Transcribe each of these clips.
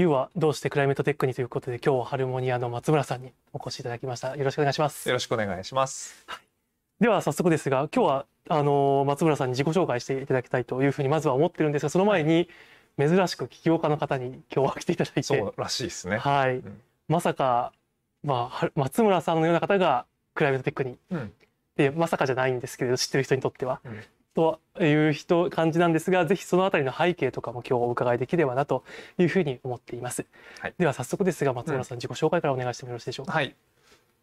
You はどうしてクライメートテックにということで今日はハルモニアの松村さんにお越しいただきました。よろしくお願いします。よろしくお願いします。では早速ですが今日はあの松村さんに自己紹介していただきたいというふうにまずは思ってるんですがその前に珍しく起業家の方に今日は来ていただいて。そうらしいですね。はい、うん、まさかまあ松村さんのような方がクライメートテックに、うん、でまさかじゃないんですけれど知ってる人にとっては、うん、という人感じなんですがぜひそのあたりの背景とかも今日お伺いできればなというふうに思っています、はい、では早速ですが松村さん、自己紹介からお願いしてもよろしいでしょうか？はい。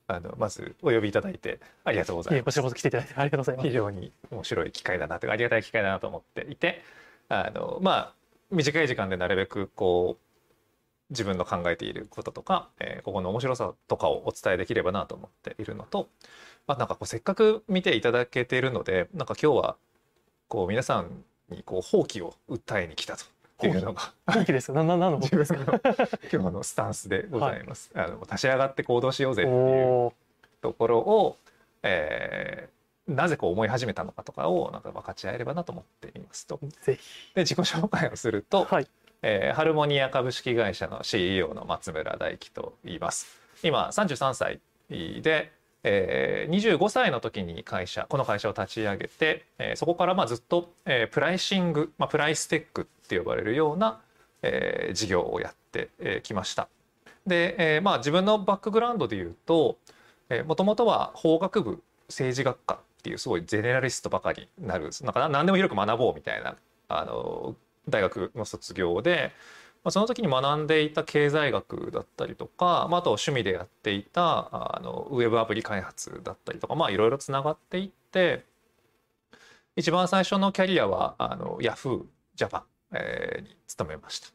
あのまずお呼びいただいてありがとうございます。こちらこそ来ていただいてありがとうございます。非常に面白い機会だなとありがたい機会だなと思っていて、あのまあ短い時間でなるべくこう自分の考えていることとか、えー、ここの面白さとかをお伝えできればなと思っているのと、まあ、なんかこうせっかく見ていただけているのでなんか今日はこう皆さんにこう放棄を訴えに来たと。いうのが。放棄ですなな何の？自分の今日のスタンスでございます。はい、あの立ち上がって行動しようぜっていうところを、えー、なぜこう思い始めたのかとかをなんか分かち合えればなと思っていますと。ぜひ。で自己紹介をすると、はい。えー、ハルモニア株式会社の CEO の松村大樹と言います。今33歳でえー、25歳の時に会社この会社を立ち上げて、えー、そこからまあずっと、えー、プライシング、まあ、プライステックって呼ばれるような、えー、事業をやってき、えー、ました。で、えーまあ、自分のバックグラウンドでいうともともとは法学部政治学科っていうすごいゼネラリストばかりになるなんか何でも広く学ぼうみたいなあの大学の卒業で、まあ、その時に学んでいた経済学だったりとか、まあ、あと趣味でやっていたあのウェブアプリ開発だったりとかまあいろいろつながっていって一番最初のキャリアはあの Yahoo Japan、えー、に勤めました。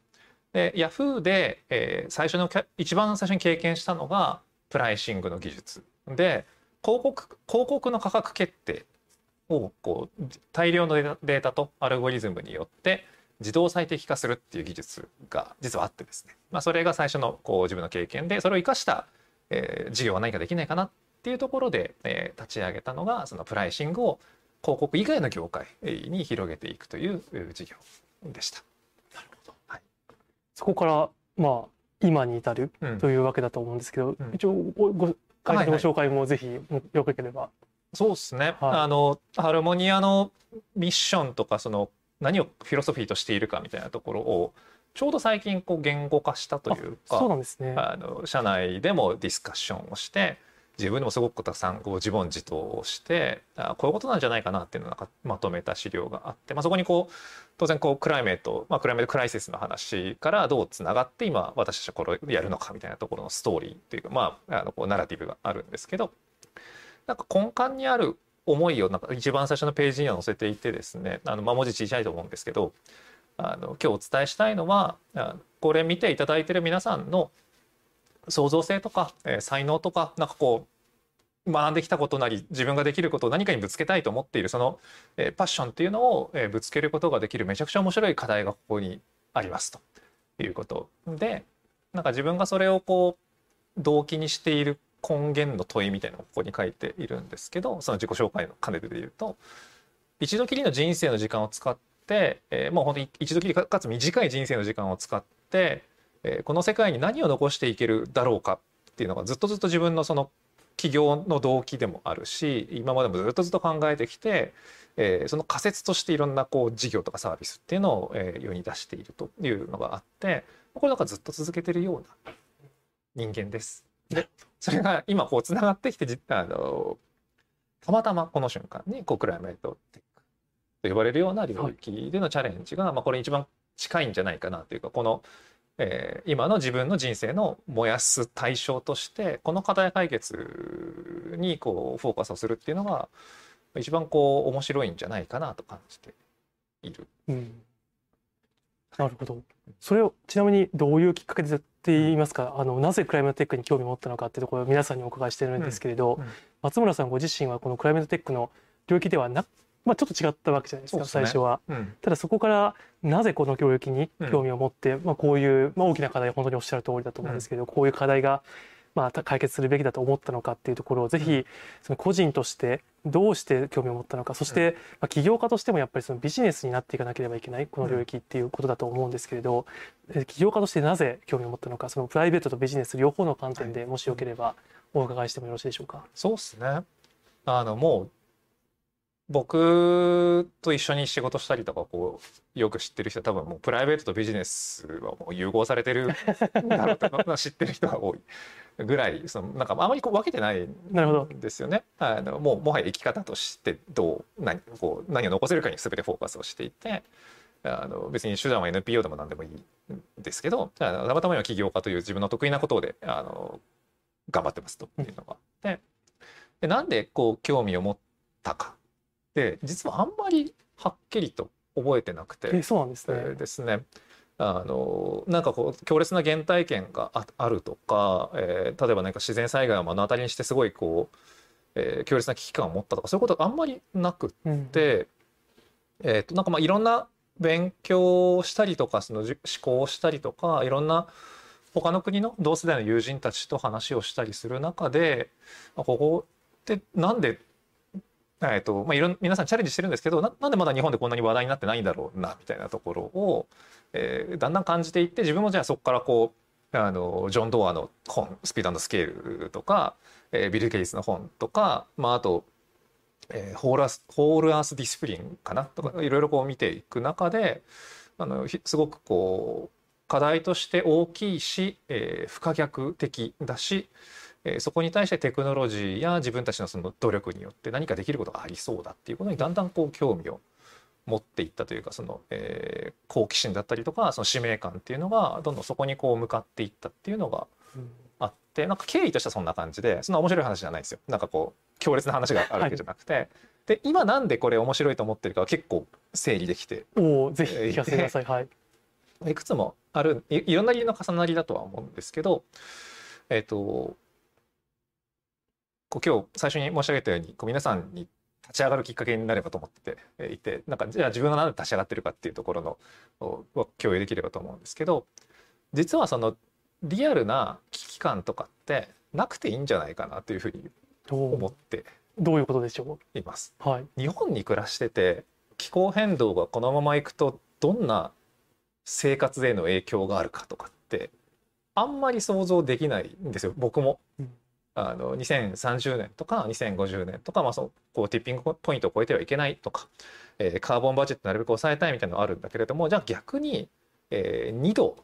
で Yahoo で、えー、最初の一番最初に経験したのがプライシングの技術で広告広告の価格決定をこう大量のデータとアルゴリズムによって自動最適化するっていう技術が実はあってですね、まあ、それが最初のこう自分の経験でそれを生かした、えー、事業は何かできないかなっていうところで、えー、立ち上げたのがそのプライシングを広告以外の業界に広げていくという事業でした。なるほど、はい、そこからまあ今に至るというわけだと思うんですけど、うん、一応ごごご紹介もぜひよければ。そうですね、はい、あのハルモニアのミッションとかその何をフィロソフィーとしているかみたいなところをちょうど最近こう言語化したというかそうなんですね。あの社内でもディスカッションをして自分でもすごくたくさんこう自問自答をしてあこういうことなんじゃないかなっていうのをまとめた資料があって、まあ、そこにこう当然こうクライメート、まあ、クライメートクライシスの話からどうつながって今私たちはこれをやるのかみたいなところのストーリーっていうか、まあ、あのこうナラティブがあるんですけどなんか根幹にある思いをなんか一番最初のページには載せていてですねあの、まあ、文字小さいと思うんですけどあの今日お伝えしたいのはこれ見ていただいてる皆さんの創造性とか、えー、才能とかなんかこう学んできたことなり自分ができることを何かにぶつけたいと思っているその、えー、パッションっていうのを、えー、ぶつけることができるめちゃくちゃ面白い課題がここにありますということでなんか自分がそれをこう動機にしている根源の問いみたいなのをここに書いているんですけどその自己紹介の兼ねてで言うと一度きりの人生の時間を使って、えー、もう本当に一度きりかつ短い人生の時間を使って、えー、この世界に何を残していけるだろうかっていうのがずっとずっと自分のその起業の動機でもあるし今までもずっとずっと考えてきて、えー、その仮説としていろんなこう事業とかサービスっていうのを、えー、世に出しているというのがあってこれなんかずっと続けてるような人間です。でそれが今こうつながってきてあのたまたまこの瞬間にこうクライメートテックと呼ばれるような領域でのチャレンジが、はい、まあ、これ一番近いんじゃないかなというかこの、えー、今の自分の人生の燃やす対象としてこの課題解決にこうフォーカスをするっていうのが一番こう面白いんじゃないかなと感じている。うんなるほど。それをちなみにどういうきっかけでって言いますか、あのなぜクライメートテックに興味を持ったのかっていうところを皆さんにお伺いしてるんですけれど、うん。うん、松村さんご自身はこのクライメートテックの領域ではなまあ、ちょっと違ったわけじゃないですか、ね、最初は、うん、ただそこからなぜこの領域に興味を持って、まあ、こういう、まあ、大きな課題本当におっしゃる通りだと思うんですけど、こういう課題がまあ、解決するべきだと思ったのかっていうところをぜひその個人としてどうして興味を持ったのかそしてまあ起業家としてもやっぱりそのビジネスになっていかなければいけないこの領域っていうことだと思うんですけれど起業家としてなぜ興味を持ったのかそのプライベートとビジネス両方の観点でもしよければお伺いしてもよろしいでしょうか？そうですね。あのもう僕と一緒に仕事したりとかこうよく知ってる人は多分もうプライベートとビジネスはもう融合されてるだろうと 知ってる人が多いぐらいそのなんかあまりこう分けてないんですよね。あのもうもはや生き方としてどう何こう何を残せるかに全てフォーカスをしていてあの別に手段は NPO でも何でもいいんですけどたまたま今起業家という自分の得意なことであの頑張ってますというのがあって。でなんでこう興味を持ったかで実はあんまりはっきりと覚えてなくて、えそうなんですね。えー、ですねあのなんかこう強烈な原体験があるとか、えー、例えば何か自然災害を目の当たりにしてすごいこう、えー、強烈な危機感を持ったとかそういうことがあんまりなくって、うん、えー、となんかまあいろんな勉強をしたりとかその思考をしたりとかいろんな他の国の同世代の友人たちと話をしたりする中でここってなんでえーとまあ、いろん皆さんチャレンジしてるんですけどななんでまだ日本でこんなに話題になってないんだろうなみたいなところを、えー、だんだん感じていって自分もじゃあそこからこうあのジョン・ドアの本「スピードスケール」とか、えー、ビル・ゲイツの本とか、まあ、あと、えー、ホールアス「ホールアース・ディスプリン」かなとかいろいろこう見ていく中であのすごくこう課題として大きいし、えー、不可逆的だしえそこに対してテクノロジーや自分たちのその努力によって何かできることがありそうだっていうことにだんだんこう興味を持っていったというかその、えー、好奇心だったりとかその使命感っていうのがどんどんそこにこう向かっていったっていうのがあって、うん、なんか経緯としてはそんな感じでそんな面白い話じゃないですよ。なんかこう強烈な話があるわけじゃなくて、はい、で今なんでこれ面白いと思ってるかは結構整理できて。おぜひ聞かせてください、はい、いくつもあるいいろんな理由の重なりだとは思うんですけどえっ、ー、とこう今日最初に申し上げたようにこう皆さんに立ち上がるきっかけになればと思っていてなんかじゃあ自分が何で立ち上がってるかっていうところのを共有できればと思うんですけど実はそのリアルな危機感とかってなくていいんじゃないかなというふうに思ってどういうことでしょう？います、はい、日本に暮らしてて気候変動がこのままいくとどんな生活への影響があるかとかってあんまり想像できないんですよ。僕も。うんあの2030年とか2050年とか、まあ、そこうティッピングポイントを超えてはいけないとか、えー、カーボンバジェットなるべく抑えたいみたいなのがあるんだけれどもじゃあ逆に、えー、2度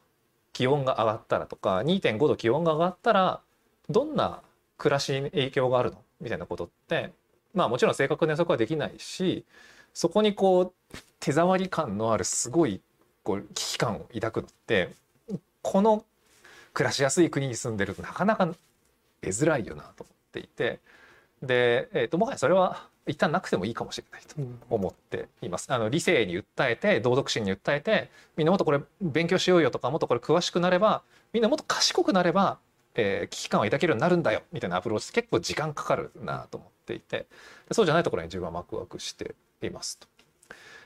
気温が上がったらとか2.5度気温が上がったらどんな暮らしに影響があるのみたいなことってまあもちろん正確な予測はできないしそこにこう手触り感のあるすごいこう危機感を抱くのってこの暮らしやすい国に住んでるとなかなか得づらいよなと思っていてで、えーと、もはやそれは一旦なくてもいいかもしれないと思っています。あの理性に訴えて道徳心に訴えてみんなもっとこれ勉強しようよとかもっとこれ詳しくなればみんなもっと賢くなれば、えー、危機感を抱けるようになるんだよみたいなアプローチ結構時間かかるなと思っていてそうじゃないところに自分はワクワクしていますと。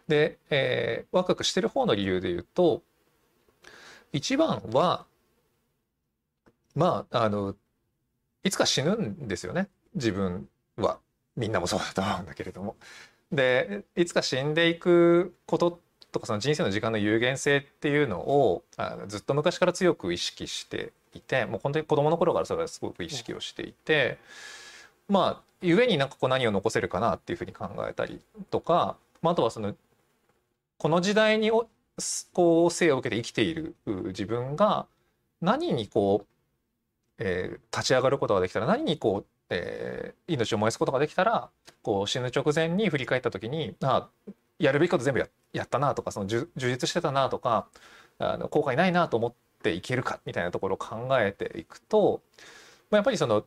で、えー、ワクワクしてる方の理由で言うと一番はまああのいつか死ぬんですよね自分はみんなもそうだと思うんだけれども。でいつか死んでいくこととかその人生の時間の有限性っていうのをあずっと昔から強く意識していてもう本当に子供の頃からそれはすごく意識をしていて、まあ故になんかこう何を残せるかなっていうふうに考えたりとか、まあ、あとはそのこの時代にこう生を受けて生きている自分が何にこうえー、立ち上がることができたら何にこう、えー、命を燃やすことができたらこう死ぬ直前に振り返った時にあやるべきこと全部ややったなとかその充実してたなとかあの後悔ないなと思っていけるかみたいなところを考えていくと、まあ、やっぱりその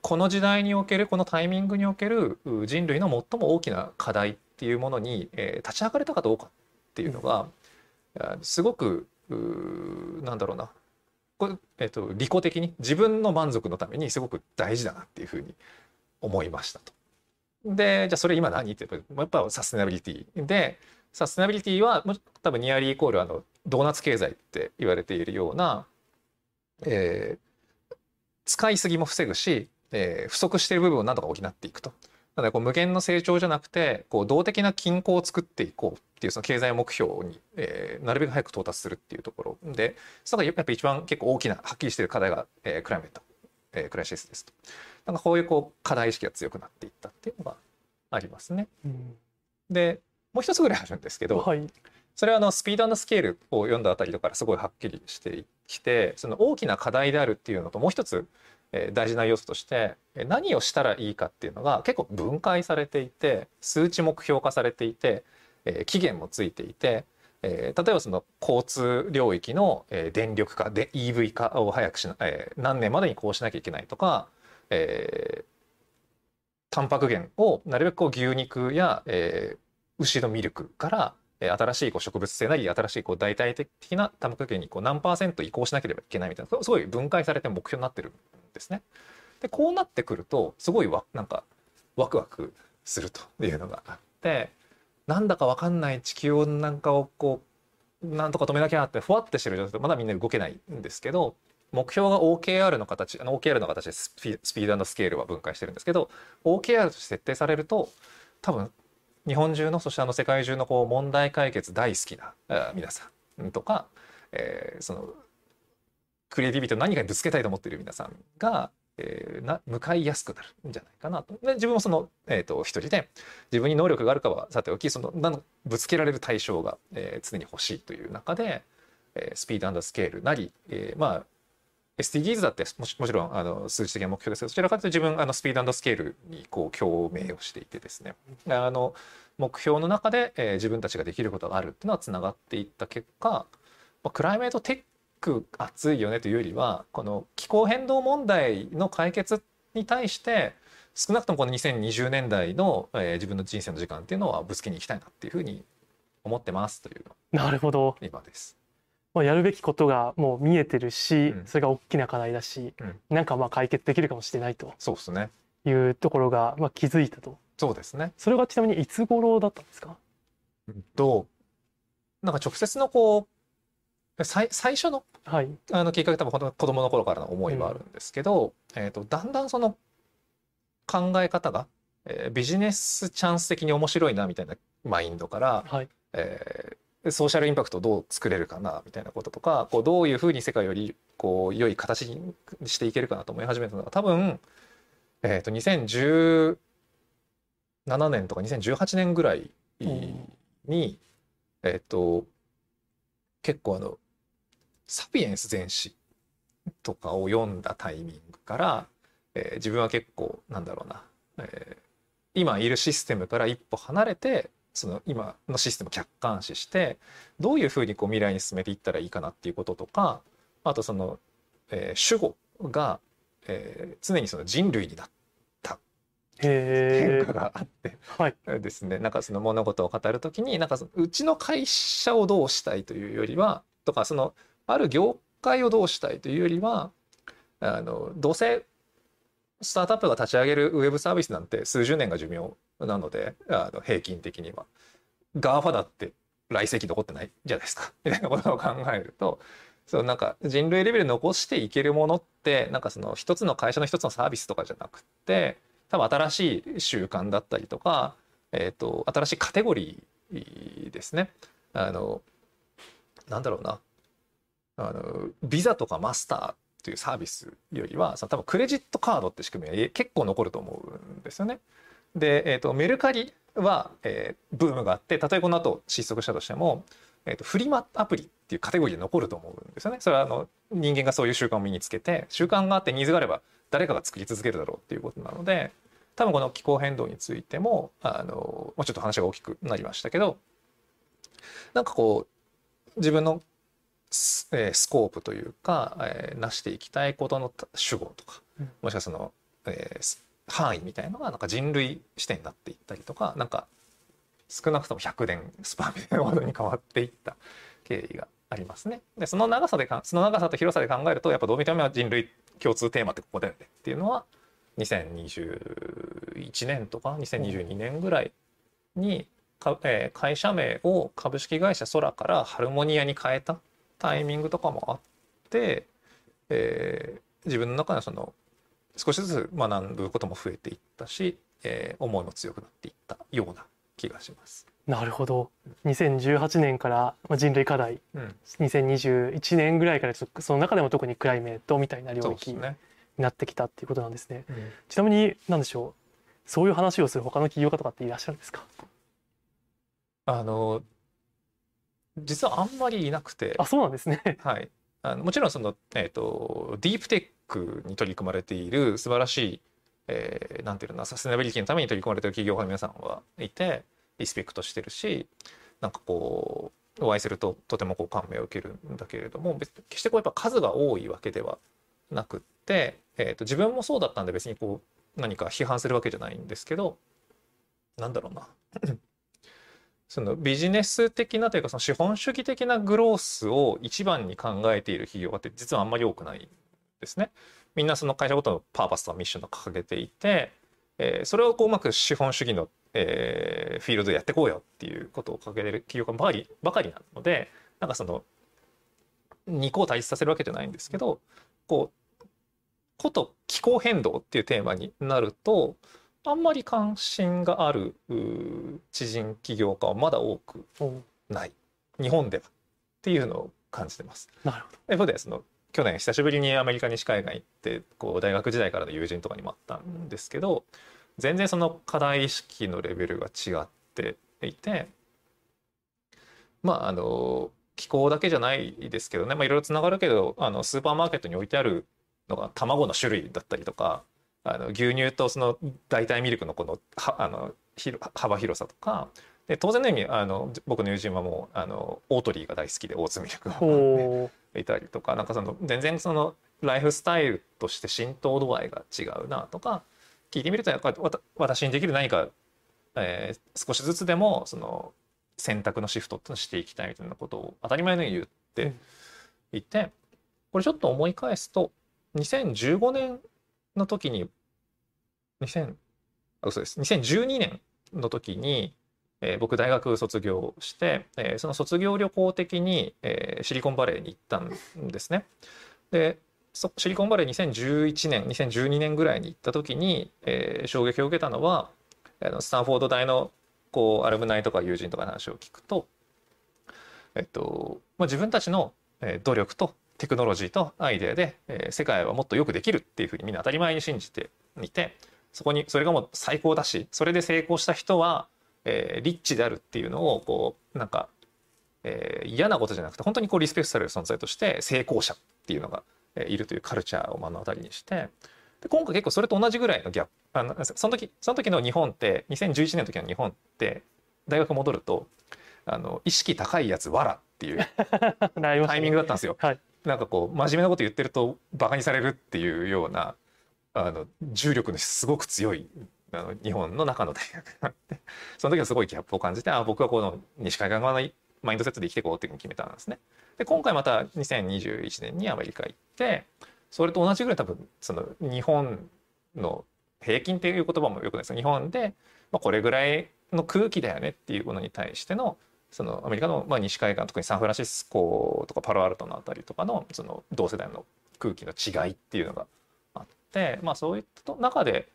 この時代におけるこのタイミングにおける人類の最も大きな課題っていうものに、えー、立ち上がれたかどうかっていうのが、すごくなんだろうな、えっと、利己的に自分の満足のためにすごく大事だなっていうふうに思いましたと。でじゃあそれ今何ってやっぱサステナビリティでサステナビリティは多分ニアリーイコールあのドーナツ経済って言われているような、えー、使いすぎも防ぐし、えー、不足している部分を何とか補っていくと。なのでこう無限の成長じゃなくてこう動的な均衡を作っていこうっていうその経済目標に、えー、なるべく早く到達するっていうところでそれがやっぱ一番結構大きなはっきりしている課題が、えー、クライメット、えー、クライシスですと。なんかこういうこう課題意識が強くなっていったっていうのがありますね。うん、でもう一つぐらいあるんですけど、はい、それはあのスピードスケールを読んだあたりからすごいはっきりしてきてその大きな課題であるっていうのともう一つ大事な要素として何をしたらいいかっていうのが結構分解されていて数値目標化されていて期限もついていて例えばその交通領域の電力化で EV 化を早くしな何年までにこうしなきゃいけないとか、えー、タンパク源をなるべくこう牛肉や、えー、牛のミルクから新しいこう植物性なり新しいこう代替的なタンパク源にこう何パーセント移行しなければいけないみたいなすごい分解されて目標になってるんですね。でこうなってくるとすごいわなんかワクワクするというのがあってなんだか分かんない地球温暖化をこうなんとか止めなきゃってふわってしてる状態でまだみんな動けないんですけど目標が OKR の形あの OKR の形でスピードスケールは分解してるんですけど OKR として設定されると多分日本中のそしてあの世界中のこう問題解決大好きな皆さんとか、えー、そのクリエイティビティを何かにぶつけたいと思っている皆さんが、えー、な向かいやすくなるんじゃないかなと。で自分もその、えーと、一人で自分に能力があるかはさておきそのぶつけられる対象が、えー、常に欲しいという中で、えー、スピードスケールなり、えー、まあ SDGs だってもちろんあの数値的な目標ですけどそちらかというと自分あのスピードスケールにこう共鳴をしていてですねあの目標の中で、えー、自分たちができることがあるっていうのはつながっていった結果、まあ、クライメートテック熱いよねというよりはこの気候変動問題の解決に対して少なくともこの2020年代の、えー、自分の人生の時間っていうのはぶつけに行きたいなっていうふうに思ってますというなるほど。今です。まあ、やるべきことがもう見えてるし、うん、それが大きな課題だし、うん、なんかまあ解決できるかもしれないとそうですね。いうところがまあ気づいたと。そうですね。それがちなみにいつ頃だったんですか？となんか直接のこう最最初の,、はい、あのきっかけ多分子供の頃からの思いはあるんですけど、うん、えーと、だんだんその考え方が、えー、ビジネスチャンス的に面白いなみたいなマインドから、はい。えー、ソーシャルインパクトをどう作れるかなみたいなこととかこうどういうふうに世界よりこう良い形にしていけるかなと思い始めたのが多分、えー、と2017年とか2018年ぐらいに、えっ、と結構あの「サピエンス全史」とかを読んだタイミングから、えー、自分は結構なんだろうな、えー、今いるシステムから一歩離れてその今のシステムを客観視してどういうふうにこう未来に進めていったらいいかなっていうこととかあとその、えー、主語が、えー、常にその人類になった変化があって、はい、ですね。なんかその物事を語る時になんかうちの会社をどうしたいというよりはとかそのある業界をどうしたいというよりはあのどうせスタートアップが立ち上げるウェブサービスなんて数十年が寿命なのであの平均的には。GAFA だって来世紀残ってないじゃないですか。みたいなことを考えるとそうなんか人類レベル残していけるものってなんかその一つの会社の一つのサービスとかじゃなくて多分新しい習慣だったりとか、えーと、新しいカテゴリーですね。あのなんだろうな。あのビザとかマスターっていうサービスよりは多分クレジットカードって仕組みは結構残ると思うんですよね。で、えーと、メルカリは、えー、ブームがあってたとえこの後失速したとしても、えーと、フリマアプリっていうカテゴリーで残ると思うんですよね。それはあの人間がそういう習慣を身につけて習慣があってニーズがあれば誰かが作り続けるだろうっていうことなので多分この気候変動についてもあのもうちょっと話が大きくなりましたけどなんかこう自分のス,、えー、スコープというか、えー、成していきたいことの主語とか、もしくはその、えー、範囲みたいのがなんか人類視点になっていったりとかなんか少なくとも100年スパンみたいなものに変わっていった経緯がありますね。でその長さでその長さと広さで考えるとやっぱどう見ても人類共通テーマってここだよねっていうのは2021年とか2022年ぐらいにか、えー、会社名を株式会社空からハルモニアに変えたタイミングとかもあって、えー、自分の中でその少しずつ学ぶことも増えていったし、えー、思いも強くなっていったような気がします。なるほど。2018年から人類課題、うん、2021年ぐらいからその中でも特にクライメートみたいな領域になってきたっていうことなんですね。すねうん、ちなみに何でしょう。そういう話をする他の起業家とかっていらっしゃるんですか？あの実はあんまりいなくて。あそうなんですね。はい。あのもちろんその、えーと、ディープテックに取り組まれている素晴らしい、えー、なんていうのサステナビリティのために取り組まれている企業家の皆さんはいてリスペクトしてるしなんかこうお会いするととてもこう感銘を受けるんだけれども別決してこうやっぱ数が多いわけではなくって、えーと、自分もそうだったんで別にこう何か批判するわけじゃないんですけどなんだろうなそのビジネス的なというかその資本主義的なグロースを一番に考えている企業って実はあんまり多くないですね。みんなその会社ごとのパーパスとミッションを掲げていて、えー、それをこううまく資本主義の、えー、フィールドでやっていこうよっていうことを掲げてる企業家ばかりばかりなのでなんかその二個を対立させるわけじゃないんですけどこうこと気候変動っていうテーマになるとあんまり関心がある知人起業家はまだ多くない。日本ではっていうのを感じてます。なるほど。一方でその去年久しぶりにアメリカ西海岸行ってこう大学時代からの友人とかにもあったんですけど全然その課題意識のレベルが違っていてまああの気候だけじゃないですけどね、まあ、いろいろつながるけどあのスーパーマーケットに置いてあるのが卵の種類だったりとかあの牛乳とその代替ミルクのこのはあの幅広さとかで当然の意味あの僕の友人はもうあのオートリーが大好きでオーツミルクをいたりとかなんかその全然そのライフスタイルとして浸透度合いが違うなとか聞いてみるとやっぱり私にできる何か、えー、少しずつでもその選択のシフトってのをしていきたいみたいなことを当たり前のように言っていて、これちょっと思い返すと2015年の時に2000あ嘘です2012年の時に、えー、僕大学卒業して、えー、その卒業旅行的に、えー、シリコンバレーに行ったんですね。でシリコンバレー2011年2012年ぐらいに行った時に、えー、衝撃を受けたのはあのスタンフォード大のこうアルムナイとか友人とかの話を聞くと、えっとまあ、自分たちの努力とテクノロジーとアイデアで、えー、世界はもっとよくできるっていうふうにみんな当たり前に信じていてそこにそれがもう最高だしそれで成功した人は、えー、リッチであるっていうのをこうなんか、えー、嫌なことじゃなくて本当にこうリスペクトされる存在として成功者っていうのが、えー、いるというカルチャーを目の当たりにしてで今回結構それと同じぐらいのギャップあのその時その時の日本って2011年の時の日本って大学戻るとあの意識高いやつわらっていう タイミングだったんですよ。はい、なんかこう真面目なこと言ってるとバカにされるっていうようなあの重力のすごく強いあの日本の中の大学があって その時はすごいギャップを感じてあ僕はこの西海岸側のマインドセットで生きていこうっていうふうに決めたんですね。で今回また2021年にアメリカ行ってそれと同じぐらい多分その日本の平均っていう言葉もよくないです日本で、まあ、これぐらいの空気だよねっていうものに対してのそのアメリカのまあ西海岸特にサンフランシスコとかパロアルトのあたりとかのその同世代の空気の違いっていうのがまあそういった中で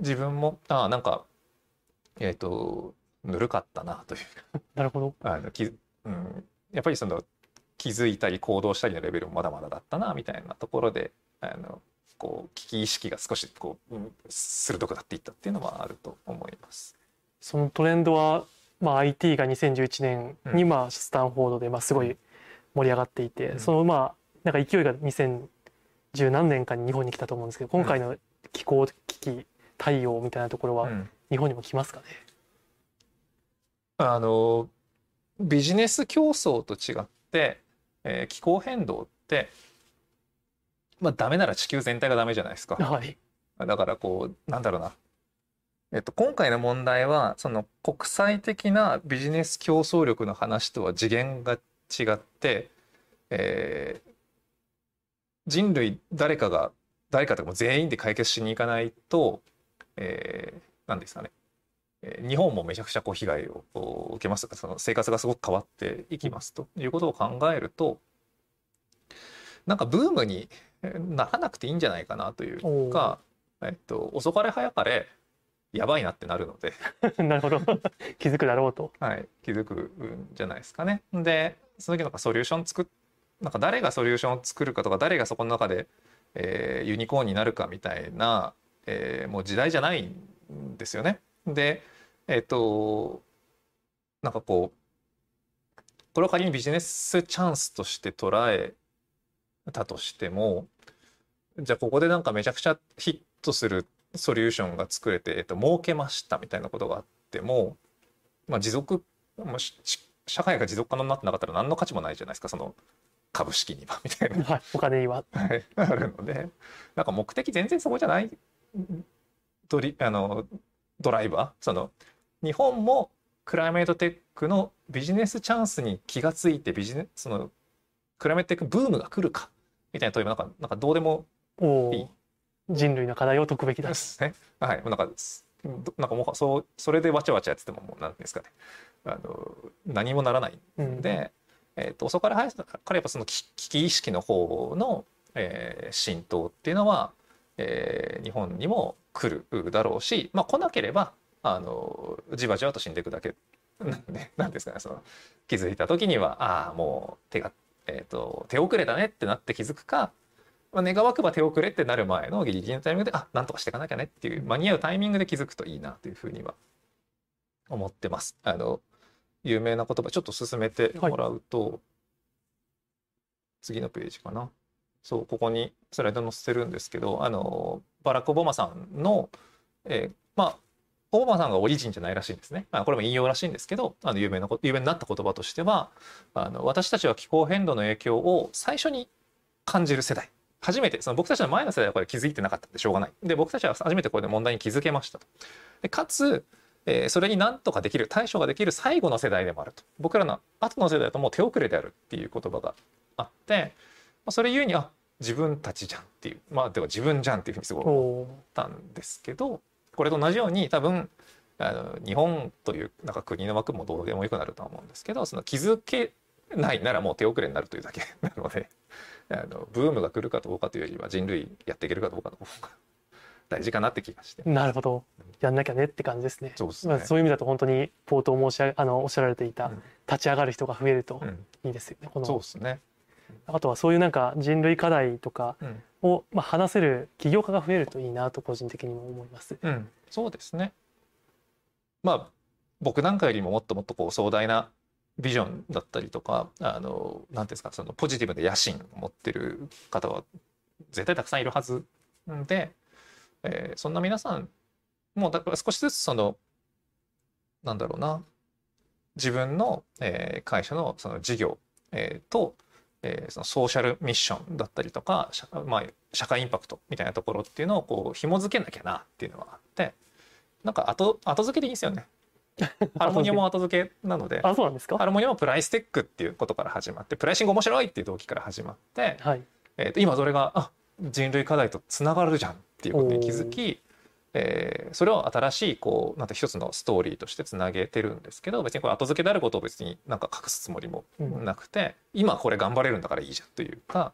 自分もあなんかえっ、ー、とぬるかったなというなるほど。あのき、うん、やっぱりその気づいたり行動したりのレベルもまだまだだったなみたいなところであのこう危機意識が少しこう、うん、鋭くなっていったっていうのはあると思います。そのトレンドは、まあ、IT が2011年に、まあ、スタンフォードでまあすごい盛り上がっていて、うん、そのまあなんか勢いが2000十何年かに日本に来たと思うんですけど今回の気候危機対応みたいなところは日本にも来ますかね、うん、あのビジネス競争と違って、えー、気候変動ってまあダメなら地球全体がダメじゃないですか。はい、だからこうなんだろうな。えっと、今回の問題はその国際的なビジネス競争力の話とは次元が違って、えー、人類誰かが誰かとかも全員で解決しに行かないと、えー、何ですかね、えー、日本もめちゃくちゃこう被害を受けますとかその生活がすごく変わっていきますということを考えるとなんかブームにならなくていいんじゃないかなというか、えっと、遅かれ早かれやばいなってなるので。なるほど。気づくだろうと、はい、気づくんじゃないですかね。でその時なんかソリューション作っなんか誰がソリューションを作るかとか誰がそこの中で、えー、ユニコーンになるかみたいな、えー、もう時代じゃないんですよね。でえっ、ー、となんかこうこれを仮にビジネスチャンスとして捉えたとしてもじゃあここでなんかめちゃくちゃヒットするソリューションが作れて、えっと、儲けましたみたいなことがあっても、まあ、持続社会が持続可能になってなかったら何の価値もないじゃないですかその株式にはみたいな、はい、お金には、はい、あるので。なんか目的全然そこじゃない。ドリあのドライバー。その日本もクライメートテックのビジネスチャンスに気がついてビジネスそのクライメートテックブームが来るかみたいな問いもなんかなんかどうでもいい。人類の課題を解くべきだ。ですね。はい、なんかなんかもうそうそれでわちゃわちゃやっててももうなんですかね。あの何もならないんで、うん、えーと、そこから早からやっぱその危機意識の方の、えー、浸透っていうのは、えー、日本にも来るだろうし、まあ、来なければあのじわじわと死んでいくだけ なんでなんですかねその気づいた時にはああもう手が、えーと手遅れだねってなって気づくかまあ、願わくば手遅れってなる前のギリギリのタイミングであなんとかしていかなきゃねっていう間に合うタイミングで気づくといいなというふうには思ってます。あの有名な言葉ちょっと進めてもらうと、はい、次のページかな。そうここにスライド載せてるんですけどあのバラク・オバマさんの、えー、まあオバマさんがオリジンじゃないらしいんですね。まあ、これも引用らしいんですけどあの有名な有名になった言葉としてはあの私たちは気候変動の影響を最初に感じる世代初めてその僕たちの前の世代はこれ気づいてなかったんでしょうがないで僕たちは初めてこれで問題に気づけましたとでかつ、えー、それに何とかできる対処ができる最後の世代でもあると。僕らの後の世代だともう手遅れであるっていう言葉があって、まあ、それゆえにあ自分たちじゃんっていう。まあでは自分じゃんっていうふうにすごい思ったんですけどこれと同じように多分あの日本というなんか国の枠もどうでもよくなるとは思うんですけどその気づけないならもう手遅れになるというだけなのであのブームが来るかどうかというよりは人類やっていけるかどうかの方が大事かなって気がして。なるほど。やんなきゃねって感じですね。そうすね、まあ、そういう意味だと本当にポートを申しあのおっしゃられていた、うん、立ち上がる人が増えるといいですよね、うん、そうですね。あとはそういうなんか人類課題とかを、まあ、話せる起業家が増えるといいなと個人的にも思います。うん、そうですね。まあ僕なんかよりももっともっとこう壮大なビジョンだったりとかあの何ていうんですかそのポジティブで野心を持ってる方は絶対たくさんいるはずで、えー、そんな皆さんもうだから少しずつそのなんだろうな。自分の、えー、会社のその事業、えー、と、えー、そのソーシャルミッションだったりとか社,、まあ、社会インパクトみたいなところっていうのをこう紐付けなきゃなっていうのはあって。なんか後後付けでいいんですよね。ハルモニアも後付けなので。あそうなんですか？ハルモニアもプライステックっていうことから始まってプライシング面白いっていう動機から始まって、はい。えー、と今それがあ人類課題とつながるじゃん。っていうことに気づき、えー、それを新しいこうなんて一つのストーリーとしてつなげてるんですけど別にこれ後付けであることを別になんか隠すつもりもなくて、うん、今これ頑張れるんだからいいじゃんというか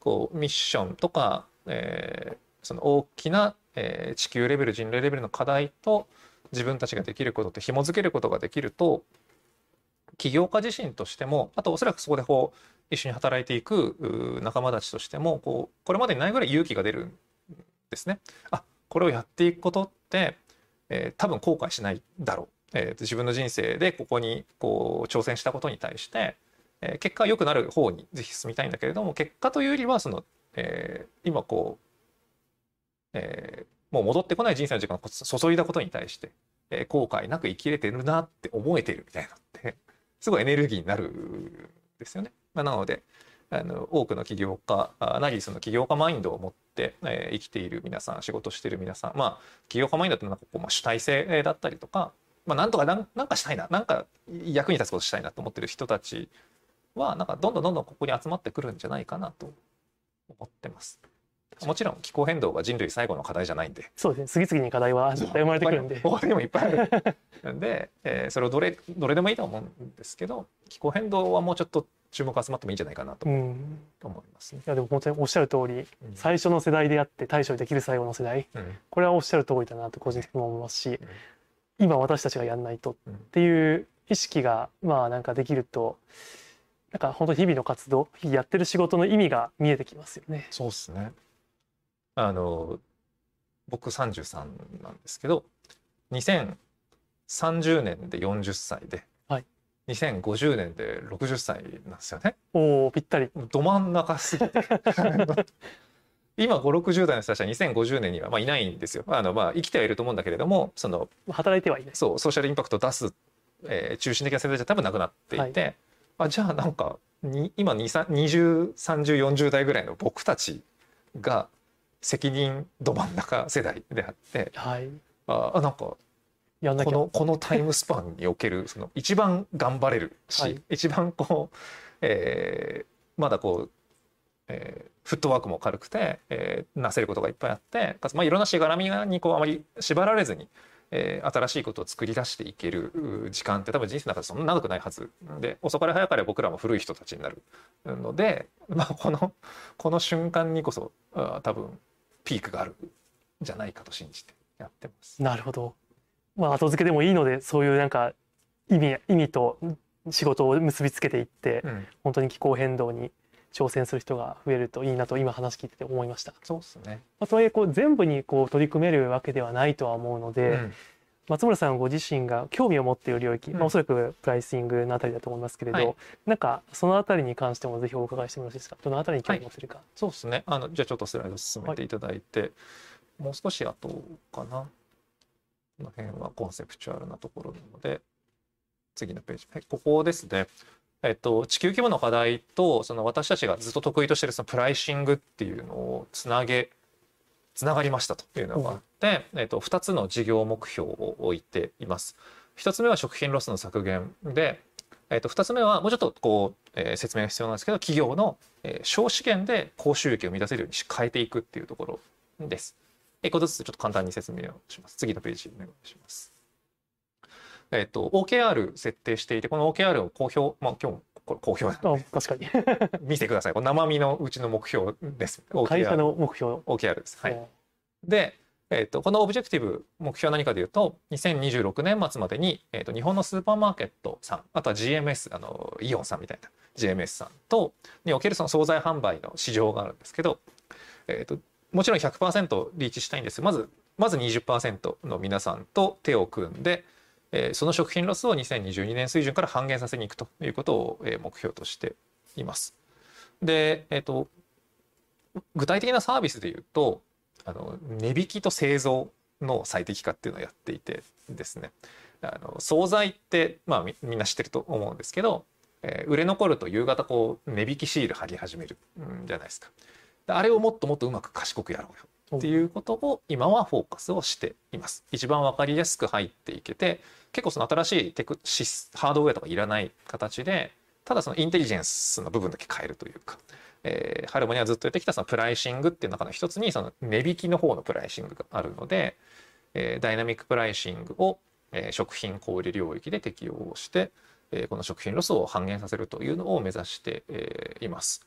こうミッションとか、えー、その大きな、えー、地球レベル人類レベルの課題と自分たちができることって紐付けることができると起業家自身としてもあとおそらくそこでこう一緒に働いていく仲間たちとしてもこうこれまでにないぐらい勇気が出るんですね。あこれをやっていくことって、えー、多分後悔しないだろう、えー、自分の人生でここにこう挑戦したことに対して、えー、結果良くなる方にぜひ進みたいんだけれども結果というよりはその、えー、今こう、えー、もう戻ってこない人生の時間を注いだことに対して、えー、後悔なく生きれてるなって思えてるみたいなのってすごいエネルギーになるんですよね。まあ、なのであの多くの起業家なりその起業家マインドを持って、えー、生きている皆さん仕事している皆さんまあ起業家マインドってなんかこう、まあ、主体性だったりとか、まあ、なんとかなんなんかしたいななんか役に立つことしたいなと思ってる人たちはなんかどんどんどんどんここに集まってくるんじゃないかなと思ってます。もちろん気候変動が人類最後の課題じゃないんで。そうですね。次々に課題は絶対生まれてくるんで。他にもいっぱいある。ん で、えー、それをどれどれでもいいと思うんですけど気候変動はもうちょっと注目集まってもいいんじゃないかなと思います。ますね。いやでも本当におっしゃる通り、うん、最初の世代であって対処できる最後の世代、うん、これはおっしゃる通りだなと個人的に思いますし、うん、今私たちがやんないとっていう意識がまあなんかできるとなんか本当日々の活動やってる仕事の意味が見えてきますよね。そうですねあの僕33なんですけど2030年で40歳で、はい、2050年で60歳なんですよね。おおぴったり。ど真ん中すぎて 今560代の人たちは2050年にはまあいないんですよ。あのまあ生きてはいると思うんだけれどもその働いてはいないそうソーシャルインパクトを出す、えー、中心的な世代じゃ多分なくなっていて、はい、あじゃあなんかに今203040代ぐらいの僕たちが責任ど真ん中世代であって、はい、あなんかこの このタイムスパンにおけるその一番頑張れるし、はい、一番こう、えー、まだこう、えー、フットワークも軽くて、えー、なせることがいっぱいあってかつ、まあ、いろんなしがらみにこうあまり縛られずに、えー、新しいことを作り出していける時間って多分人生の中でそんな長くないはずで遅かれ早かれ僕らも古い人たちになるので、まあ、このこの瞬間にこそ多分ピークがあるんじゃないかと信じてやってます。なるほど。まあ後付けでもいいのでそういうなんか意味意味と仕事を結びつけていって、うん、本当に気候変動に挑戦する人が増えるといいなと今話聞いてて思いました。そうですね。まあ、とはいえこう全部にこう取り組めるわけではないとは思うので、うん、松村さんご自身が興味を持っている領域、うん、まあ、おそらくプライシングのあたりだと思いますけれど、はい、なんかそのあたりに関してもぜひお伺いしてもよろしいですか？どのあたりに興味を持ってるか、はい、そうですね。あのじゃあちょっとスライド進めていただいて、はい、もう少し後かなこの辺はコンセプチュアルなところなので次のページ、はい、ここですねえっと、地球規模の課題とその私たちがずっと得意としてるそのプライシングっていうのをつなげつながりましたというのがあって、えっと、2つの事業目標を置いています。1つ目は食品ロスの削減で、えっと、2つ目はもうちょっとこう、えー、説明が必要なんですけど企業の、えー、小資源で高収益を生み出せるように変えていくっていうところです。1個ずつちょっと簡単に説明をします。次のページお願いします。えっと、OKR 設定していて、この OKR を公表、まあ今日これ公表確かに。見てください。これ生身のうちの目標です。会社の目標。OKR です。はい。でえーと、このオブジェクティブ目標は何かというと2026年末までに、えーと、日本のスーパーマーケットさんあとは GMS あのイオンさんみたいな GMS さんとにおけるその惣菜販売の市場があるんですけど、えーと、もちろん100%リーチしたいんですまずまず20%の皆さんと手を組んで、えー、その食品ロスを2022年水準から半減させにいくということを、えー、目標としています。で、えーと、具体的なサービスでいうとあの値引きと製造の最適化っていうのをやっていてですねあの惣菜って、まあ、みんな知ってると思うんですけど、えー、売れ残ると夕方こう値引きシール貼り始めるんじゃないですか。あれをもっともっとうまく賢くやろうよっていうことを今はフォーカスをしています。一番わかりやすく入っていけて結構その新しいテクハードウェアとかいらない形でただそのインテリジェンスの部分だけ変えるというか、えー、ハルモニはずっとやってきたそのプライシングっていう中の一つにその値引きの方のプライシングがあるので、えー、ダイナミックプライシングを、えー、食品小売領域で適用して、えー、この食品ロスを半減させるというのを目指して、えー、います。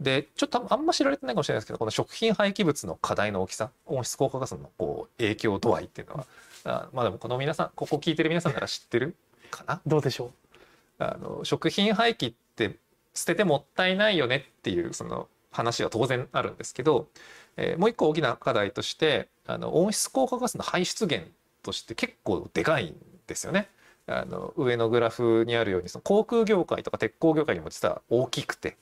でちょっとあんま知られてないかもしれないですけどこの食品廃棄物の課題の大きさ温室効果ガスのこう影響度合いっていうのはあまあでもこの皆さんここ聞いてる皆さんなら知ってるかな？どうでしょう？あの食品廃棄って捨ててもったいないよねっていうその話は当然あるんですけど、えー、もう一個大きな課題としてあの温室効果ガスの排出源として結構でかいんですよね。あの上のグラフにあるようにその航空業界とか鉄鋼業界にも実は大きくて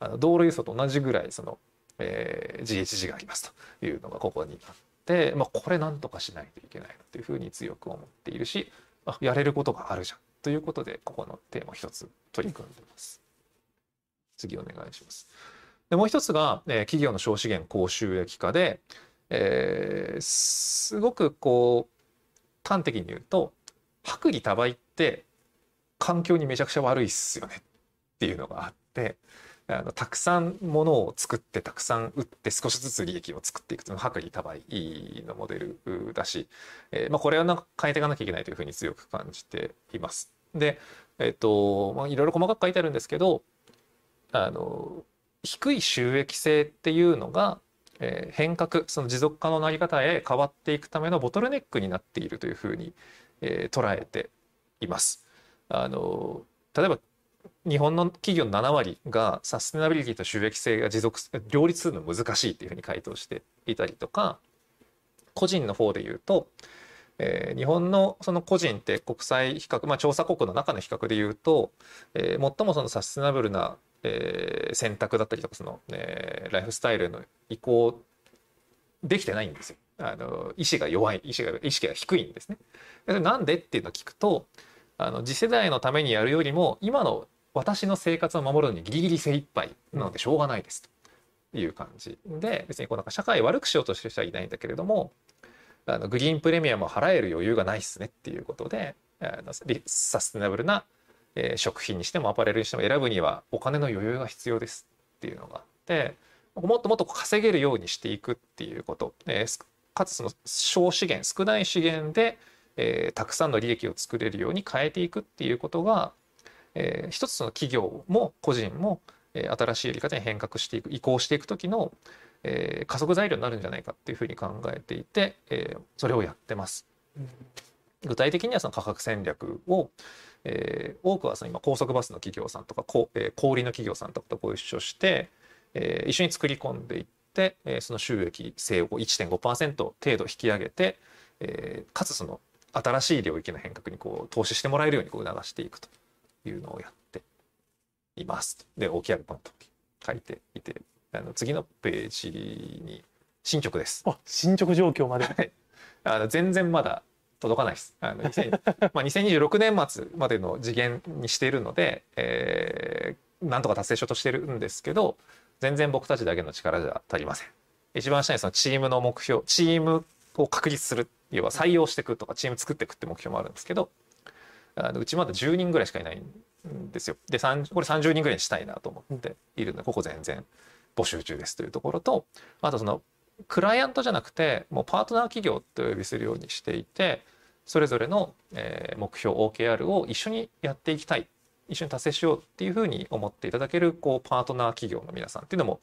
あの道路輸送と同じぐらいその、えー、GHG がありますというのがここにあって、まあ、これなんとかしないといけないというふうに強く思っているしあやれることがあるじゃんということでここのテーマ一つ取り組んでます。次お願いします。でもう一つが、えー、企業の小資源高収益化で、えー、すごくこう端的に言うと薄利多売って環境にめちゃくちゃ悪いっすよねっていうのがあってあのたくさんものを作ってたくさん売って少しずつ利益を作っていくというのは薄利多売のモデルだし、えーまあ、これはなんか変えていかなきゃいけないというふうに強く感じています。で、えっ、ー、とまあ、いろいろ細かく書いてあるんですけどあの低い収益性っていうのが、えー、変革その持続可能なあり方へ変わっていくためのボトルネックになっているというふうに、えー、捉えています。あの例えば日本の企業の7割がサステナビリティと収益性が持続両立するの難しいっていうふうに回答していたりとか個人の方で言うと、えー、日本のその個人って国際比較、まあ、調査国の中の比較で言うと、えー、最もそのサステナブルな、えー、選択だったりとかその、えー、ライフスタイルの移行できてないんですよ。あの意志が弱い意志が意識が低いんですね。なんでっていうのを聞くとあの次世代のためにやるよりも今の私の生活を守るのにギリギリ精一杯なのでしょうがないですと。いう感じ。で別にこうなんか社会悪くしようとしてる人はいないんだけれどもあのグリーンプレミアムを払える余裕がないっすねっていうことであのサステナブルな、えー、食品にしてもアパレルにしても選ぶにはお金の余裕が必要ですっていうのがあってもっともっと稼げるようにしていくっていうこと、えー、かつその小資源少ない資源で、えー、たくさんの利益を作れるように変えていくっていうことがえー、一つの企業も個人も、えー、新しいやり方に変革していく移行していく時の、えー、加速材料になるんじゃないかっていうふうに考えていて、えー、それをやってます。具体的にはその価格戦略を、えー、多くはその今高速バスの企業さんとか小,、えー、小売の企業さんとかとご一緒して、えー、一緒に作り込んでいって、えー、その収益性を1.5%程度引き上げて、えー、かつその新しい領域の変革にこう投資してもらえるようにこう促していくというのをやっています。で、大きいアルバムと書いていて、あの次のページに進捗です。あ、進捗状況まで。はい、あの全然まだ届かないです。あの まあ2026年末までの次元にしているので、えー、なんとか達成しようとしてるんですけど、全然僕たちだけの力じゃ足りません。一番下にそのチームの目標、チームを確立する、要は採用していくとかチーム作っていくって目標もあるんですけど、あのうちまだ10人ぐらいしかいないんですよ。でこれ30人ぐらいにしたいなと思っているのでここ全然募集中ですというところとあとそのクライアントじゃなくてもうパートナー企業とお呼びするようにしていてそれぞれの、目標 OKR を一緒にやっていきたい一緒に達成しようっていうふうに思っていただけるこうパートナー企業の皆さんっていうのも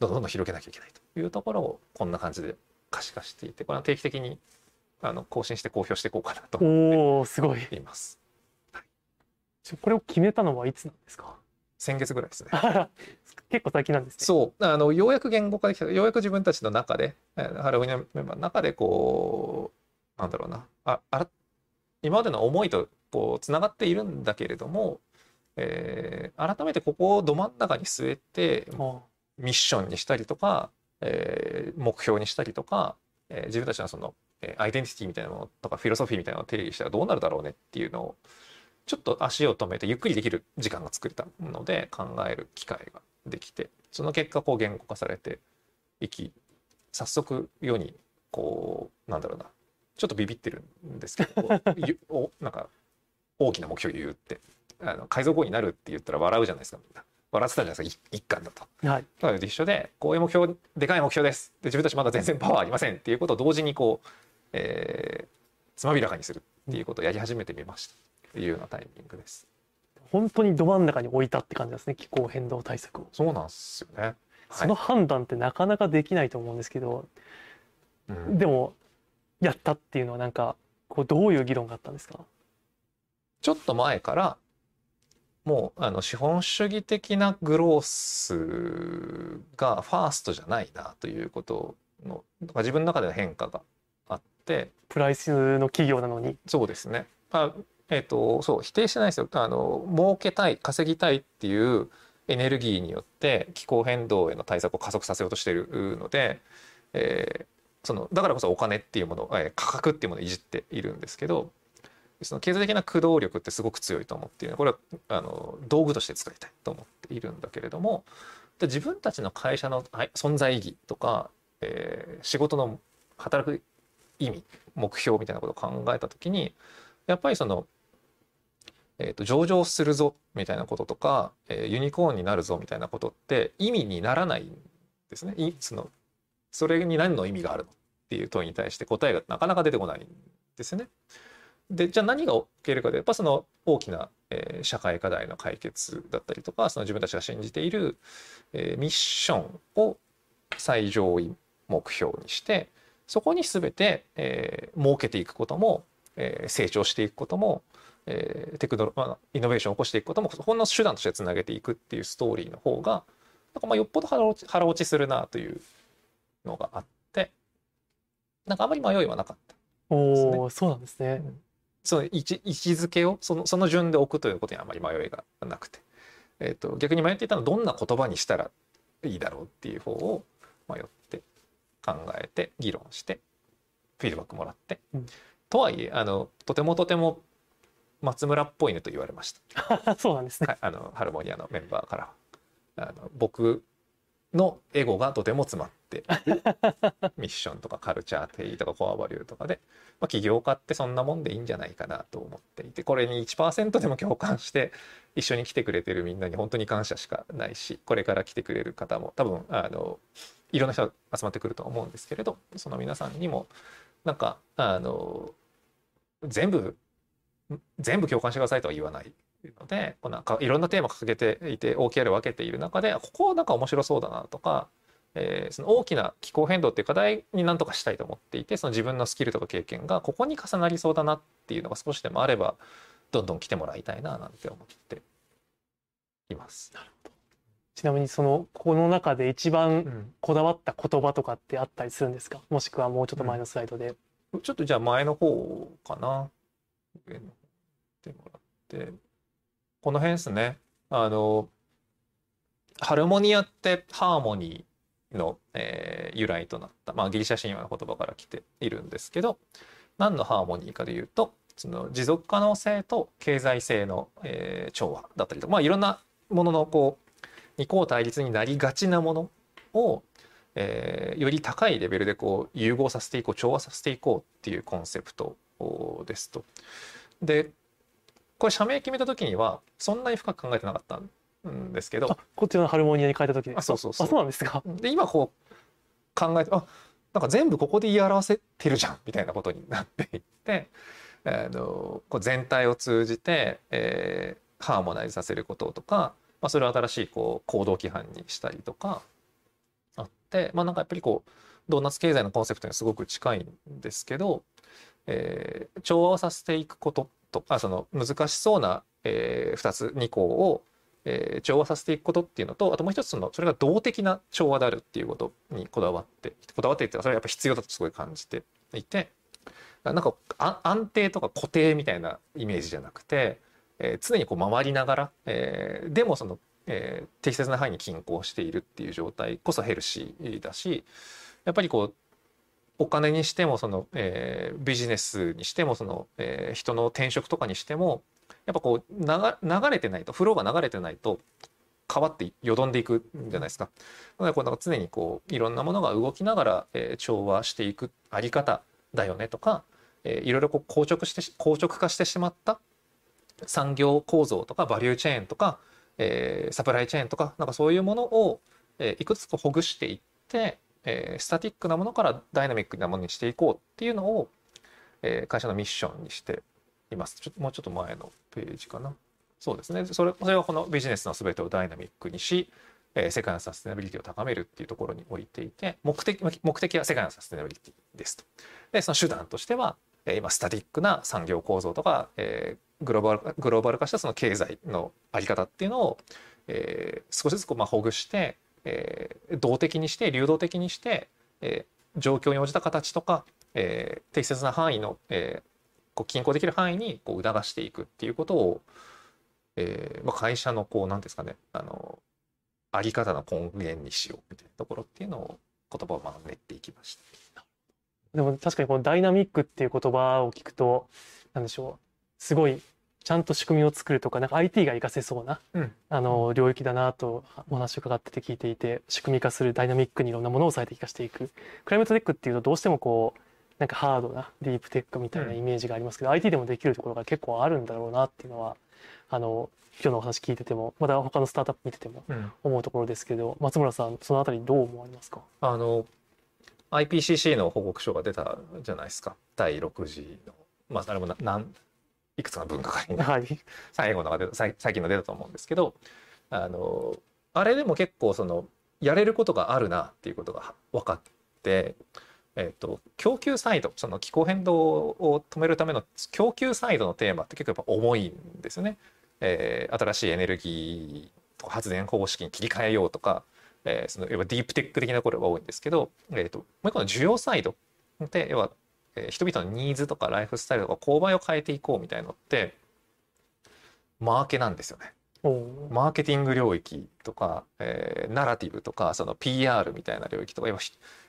どんどんどんどん広げなきゃいけないというところをこんな感じで可視化していてこれは定期的にあの更新して公表していこうかなと思っています。これを決めたのはいつなんですか？先月ぐらいですね。結構最近なんですね。そうあのようやく言語化できたようやく自分たちの中でハロウィンのメンバーの中でこうなんだろうなああら今までの思いとこうつながっているんだけれども、えー、改めてここをど真ん中に据えてミッションにしたりとか、えー、目標にしたりとか、えー、自分たちのそのアイデンティティみたいなものとかフィロソフィーみたいなのを定義したらどうなるだろうねっていうのをちょっと足を止めてゆっくりできる時間が作れたので考える機会ができてその結果こう言語化されていき早速世にこうなんだろうなちょっとビビってるんですけど おなんか大きな目標言うってあの海賊王になるって言ったら笑うじゃないですか笑ってたじゃないですか一貫だと。はい、だから一緒でこういう目標でかい目標ですで自分たちまだ全然パワーありませんっていうことを同時にこう、えー、つまびらかにするっていうことをやり始めてみました。いうようなタイミングです。本当にど真ん中に置いたって感じですね気候変動対策を。そうなんですよね。その判断ってなかなかできないと思うんですけど、はい、でもやったっていうのはなんかこうどういう議論があったんですか？ちょっと前からもうあの資本主義的なグロースがファーストじゃないなということの自分の中での変化があってプライスの企業なのに。そうですねあえっ、ー、とそう否定してないですよ。あの儲けたい稼ぎたいっていうエネルギーによって気候変動への対策を加速させようとしているので、えー、そのだからこそお金っていうもの、えー、価格っていうものをいじっているんですけどその経済的な駆動力ってすごく強いと思っているこれはあの道具として使いたいと思っているんだけれども自分たちの会社の存在意義とか、えー、仕事の働く意味目標みたいなことを考えた時にやっぱりその、えー、と上場するぞみたいなこととか、えー、ユニコーンになるぞみたいなことって意味にならないんですね。そのそれに何の意味があるのっていう問いに対して答えがなかなか出てこないんですよね。でじゃあ何が起きるかでやっぱその大きな、えー、社会課題の解決だったりとかその自分たちが信じている、えー、ミッションを最上位目標にしてそこに全て、えー、設けていくことも、えー、成長していくことも、えー、テクノロ、まあ、イノベーションを起こしていくこともほんの手段としてつなげていくっていうストーリーの方がなんかまあよっぽど腹落ち腹落ちするなというのがあってなんかあまり迷いはなかった、ね、おおそうなんですね。うんその位置位置づけをそのその順で置くということにあまり迷いがなくて、えーと、逆に迷っていたのはどんな言葉にしたらいいだろうっていう方を迷って考えて議論してフィードバックもらって、うん、とはいえあのとてもとても松村っぽいねと言われました。そうなんですね、はい、あのハルモニアのメンバーから。あの僕のエゴがとても詰まってミッションとかカルチャー定義とかコアバリューとかで、まあ、起業家ってそんなもんでいいんじゃないかなと思っていてこれに1%でも共感して一緒に来てくれてるみんなに本当に感謝しかないしこれから来てくれる方も多分あのいろんな人が集まってくると思うんですけれどその皆さんにもなんかあの全部全部共感してくださいとは言わないのでこうなんかいろんなテーマ掲げていて OKR 分けている中でここなんか面白そうだなとか、えー、その大きな気候変動っていう課題に何とかしたいと思っていてその自分のスキルとか経験がここに重なりそうだなっていうのが少しでもあればどんどん来てもらいたいななんて思っています。なるほど。ちなみにそのこの中で一番こだわった言葉とかってあったりするんですか、もしくはもうちょっと前のスライドで、うん、ちょっとじゃあ前の方かな？上のてもらって。この辺ですね。あの、ハルモニアってハーモニーの、えー、由来となった、まあ、ギリシャ神話の言葉から来ているんですけど、何のハーモニーかでいうと、その持続可能性と経済性の、えー、調和だったりとか、まあ、いろんなもののこう二項対立になりがちなものを、えー、より高いレベルでこう融合させていこう調和させていこうっていうコンセプトですと。でこれ社名決めた時にはそんなに深く考えてなかったんですけど。こっちのハルモニアに変えた時。あそうそうそう。あそうなんですか。で今こう考えてあなんか全部ここで言い表せてるじゃんみたいなことになっていって、あのこう全体を通じて、えー、ハーモナイズさせることとか、まあ、それを新しいこう行動規範にしたりとかあってまあなんかやっぱりこうドーナツ経済のコンセプトにすごく近いんですけど、えー、調和をさせていくこととあその難しそうな、えー、2つ2項を、えー、調和させていくことっていうのとあともう一つそのそれが動的な調和であるっていうことにこだわってこだわっていってそれはやっぱ必要だとすごい感じていてなんか安定とか固定みたいなイメージじゃなくて、えー、常にこう回りながら、えー、でもその、えー、適切な範囲に均衡しているっていう状態こそヘルシーだしやっぱりこうお金にしてもその、えー、ビジネスにしてもその、えー、人の転職とかにしてもやっぱこう流れてないとフローが流れてないと変わってよどんでいくんじゃないですか。なのでこうなんか常にこういろんなものが動きながら、えー、調和していくあり方だよねとか、えー、いろいろこう硬直して硬直化してしまった産業構造とかバリューチェーンとか、えー、サプライチェーンとかなんかそういうものを、えー、いくつかほぐしていってえー、スタティックなものからダイナミックなものにしていこうっていうのを、えー、会社のミッションにしています。ちょっともうちょっと前のページかな。そうですね。それそれはこのビジネスの全てをダイナミックにし、えー、世界のサステナビリティを高めるっていうところに置いていて目的目的は世界のサステナビリティですと。でその手段としては、えー、今スタティックな産業構造とか、えー、グローバルグローバル化したその経済の在り方っていうのを、えー、少しずつこうまあほぐしてえー、動的にして流動的にして、えー、状況に応じた形とか、えー、適切な範囲の、えー、こう均衡できる範囲にこう促していくっていうことを、えーまあ、会社のこう何ですかねあのあり方の根源にしようみたいなところっていうのを言葉を学んでいっていきました。でも確かにこのダイナミックっていう言葉を聞くと何でしょうすごいちゃんと仕組みを作るとかなんか IT が活かせそうな、うん、あの領域だなとお話を伺ってて聞いていて仕組み化するダイナミックにいろんなものを最適化していくクライメートテックっていうとどうしてもこうなんかハードなディープテックみたいなイメージがありますけど、うん、IT でもできるところが結構あるんだろうなっていうのはあの今日のお話聞いててもまた他のスタートアップ見てても思うところですけど、うん、松村さんそのあたりどう思われますか？あの IPCC の報告書が出たじゃないですか。第6次のまああれも何いくつかの文化会に、はい、最後のが出た最近の出たと思うんですけどあのあれでも結構そのやれることがあるなっていうことが分かって、えーと、供給サイドその気候変動を止めるための供給サイドのテーマって結構やっぱ重いんですよね。えー、新しいエネルギーとか発電方式に切り替えようとか、えー、その要はディープテック的なところが多いんですけど、えーと、もう一個の需要サイドで要は、えー、人々のニーズとかライフスタイルとか購買を変えていこうみたいなのってマーケなんですよね。マーケティング領域とか、えー、ナラティブとかその PR みたいな領域とか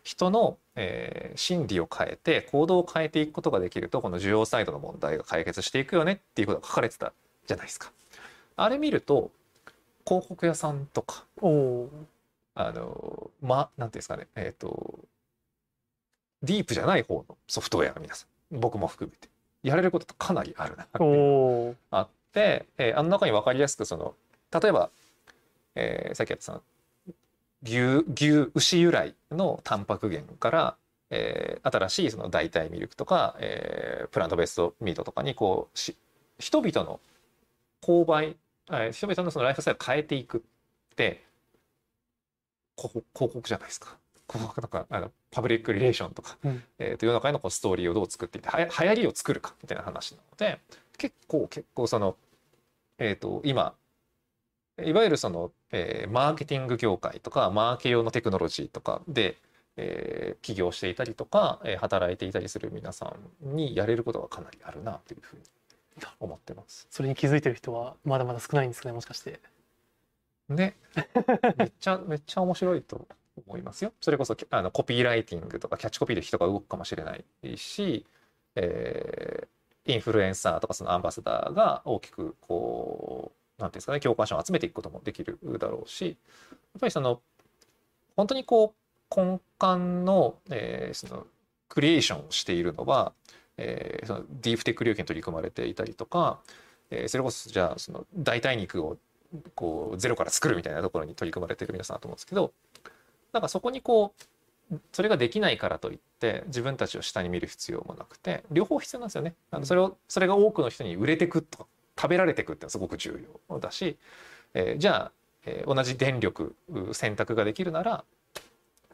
人の、えー、心理を変えて行動を変えていくことができるとこの需要サイドの問題が解決していくよねっていうことが書かれてたじゃないですか。あれ見ると広告屋さんとかあのまなんていうんですかねえっ、ー、とディープじゃない方のソフトウェアの皆さん僕も含めてやれることとかなりあるなあっ、えー、あの中に分かりやすくその例えば、えー、さっきやったその牛牛牛由来のタンパク源から、えー、新しいその代替ミルクとか、えー、プラントベーストミートとかにこうし人々の購買、えー、人々のそのライフスタイルを変えていくって広告じゃないですか。広告とかあのパブリックリレーションとか、うん、えー、と世の中へのこうストーリーをどう作っていってはや流行りを作るかみたいな話なので結構結構その、えっ、ー、と、今、いわゆるその、えー、マーケティング業界とか、マーケ用のテクノロジーとかで、えー、起業していたりとか、えー、働いていたりする皆さんにやれることがかなりあるなというふうに思ってます。それに気づいてる人はまだまだ少ないんですかね、もしかして。ね、めっちゃめっちゃ面白いと思いますよ。それこそあのコピーライティングとかキャッチコピーで人が動くかもしれないし、えー、インフルエンサーとかそのアンバサダーが大きくこう何ていうんですかね共感者を集めていくこともできるだろうしやっぱりその本当にこう根幹の,、えー、そのクリエーションをしているのは、えー、そのディープテック領域に取り組まれていたりとか、えー、それこそじゃあその代替肉をこうゼロから作るみたいなところに取り組まれている皆さんだと思うんですけどなんかそこにこうそれができないからといって自分たちを下に見る必要もなくて両方必要なんですよね。あのそれをそれが多くの人に売れてくと食べられてくってのはすごく重要だし、えー、じゃあ、えー、同じ電力選択ができるなら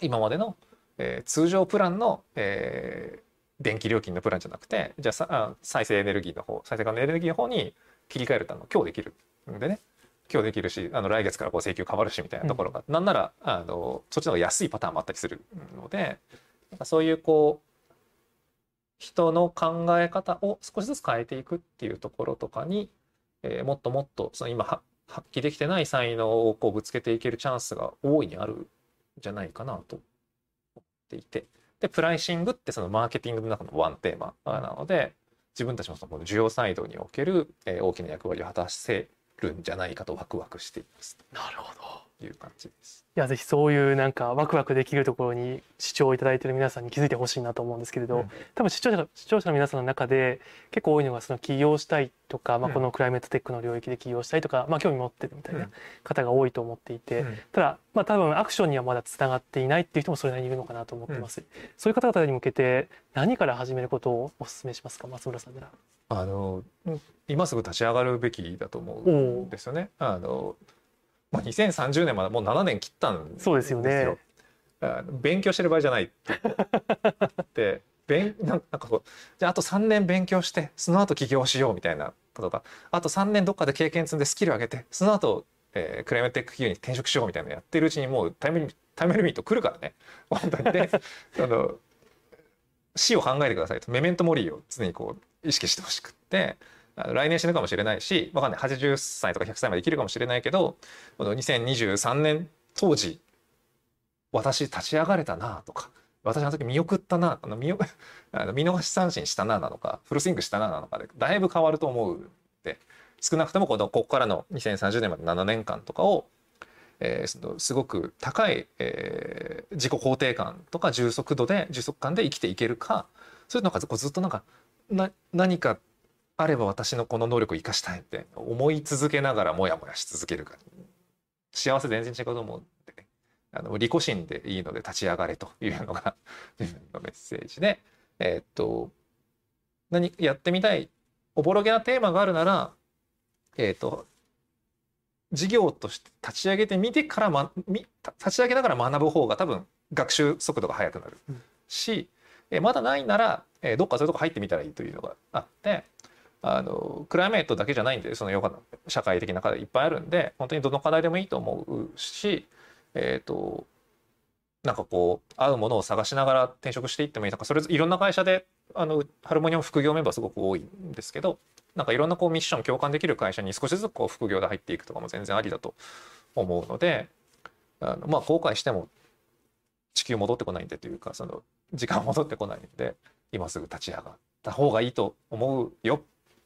今までの、えー、通常プランの、えー、電気料金のプランじゃなくてじゃあ再生エネルギーの方再生可能エネルギーの方に切り替えると今日できるんでね今日できるしあの来月からこう請求変わるしみたいなところが、うん、なんならあのそっちの方が安いパターンもあったりするのでそういうこう人の考え方を少しずつ変えていくっていうところとかに、えー、もっともっとその今発揮できてない才能をこうぶつけていけるチャンスが大いにあるんじゃないかなと思っていて。でプライシングってそのマーケティングの中のワンテーマなので自分たちもその需要サイドにおける、えー、大きな役割を果たせるんじゃないかとワクワクしています。なるほど。いう感じです。いやぜひそういうなんかワクワクできるところに視聴いただいている皆さんに気づいてほしいなと思うんですけれど、うん、多分視聴者視聴者の皆さんの中で結構多いのがその起業したいとか、まあ、このクライメットテックの領域で起業したいとか、まあ、興味持ってるみたいな方が多いと思っていて、うん、ただまあ多分アクションにはまだつながっていないっていう人もそれなりにいるのかなと思ってます、うん、そういう方々に向けて何から始めることをお勧めしますか？松村さんなら。あの今すぐ立ち上がるべきだと思うんですよね。あのまあ、2030年までもう7年切ったんそうですよね。勉強してる場合じゃないって。勉なんかこうじゃああと3年勉強してその後起業しようみたいなことかあと3年どっかで経験積んでスキル上げてその後、えー、クライメットテック企業に転職しようみたいなのやってるうちにもうタイムタイムリミット来るからね。本当に。で あの死を考えてくださいと。メメントモリーを常にこう意識してほしくって。来年死ぬかもしれないし、わかんない。80歳とか100歳まで生きるかもしれないけど、この2023年当時、私立ち上がれたなとか、私あの時見送ったな、あの見 あの見逃し三振したななのか、フルスイングしたななのかで、だいぶ変わると思うで、少なくともこのここからの2030年まで7年間とかを、えー、そのすごく高い、えー、自己肯定感とか充足度で充足感で生きていけるかそういうのがずっとなんかな何かあれば私のこの能力を生かしたいって思い続けながらモヤモヤし続けるか。幸せ全然違うと思うんでね。あの利己心でいいので立ち上がれというのが 自分のメッセージで。えー、っと何やってみたいおぼろげなテーマがあるならえっ、ー、と事業として立ち上げてみてから、ま、立ち上げながら学ぶ方が多分学習速度が速くなるし、えまだないなら、えどっかそういうとこ入ってみたらいいというのがあってあのクライメートだけじゃないんでそのヨガの社会的な課題いっぱいあるんで本当にどの課題でもいいと思うしえっ、ー、となんかこう合うものを探しながら転職していってもいい。とかそれいろんな会社であのハルモニアム副業メンバーすごく多いんですけどなんかいろんなこうミッション共感できる会社に少しずつこう副業で入っていくとかも全然ありだと思うのであのまあ後悔しても地球戻ってこないんでというかその時間戻ってこないんで今すぐ立ち上がった方がいいと思うよ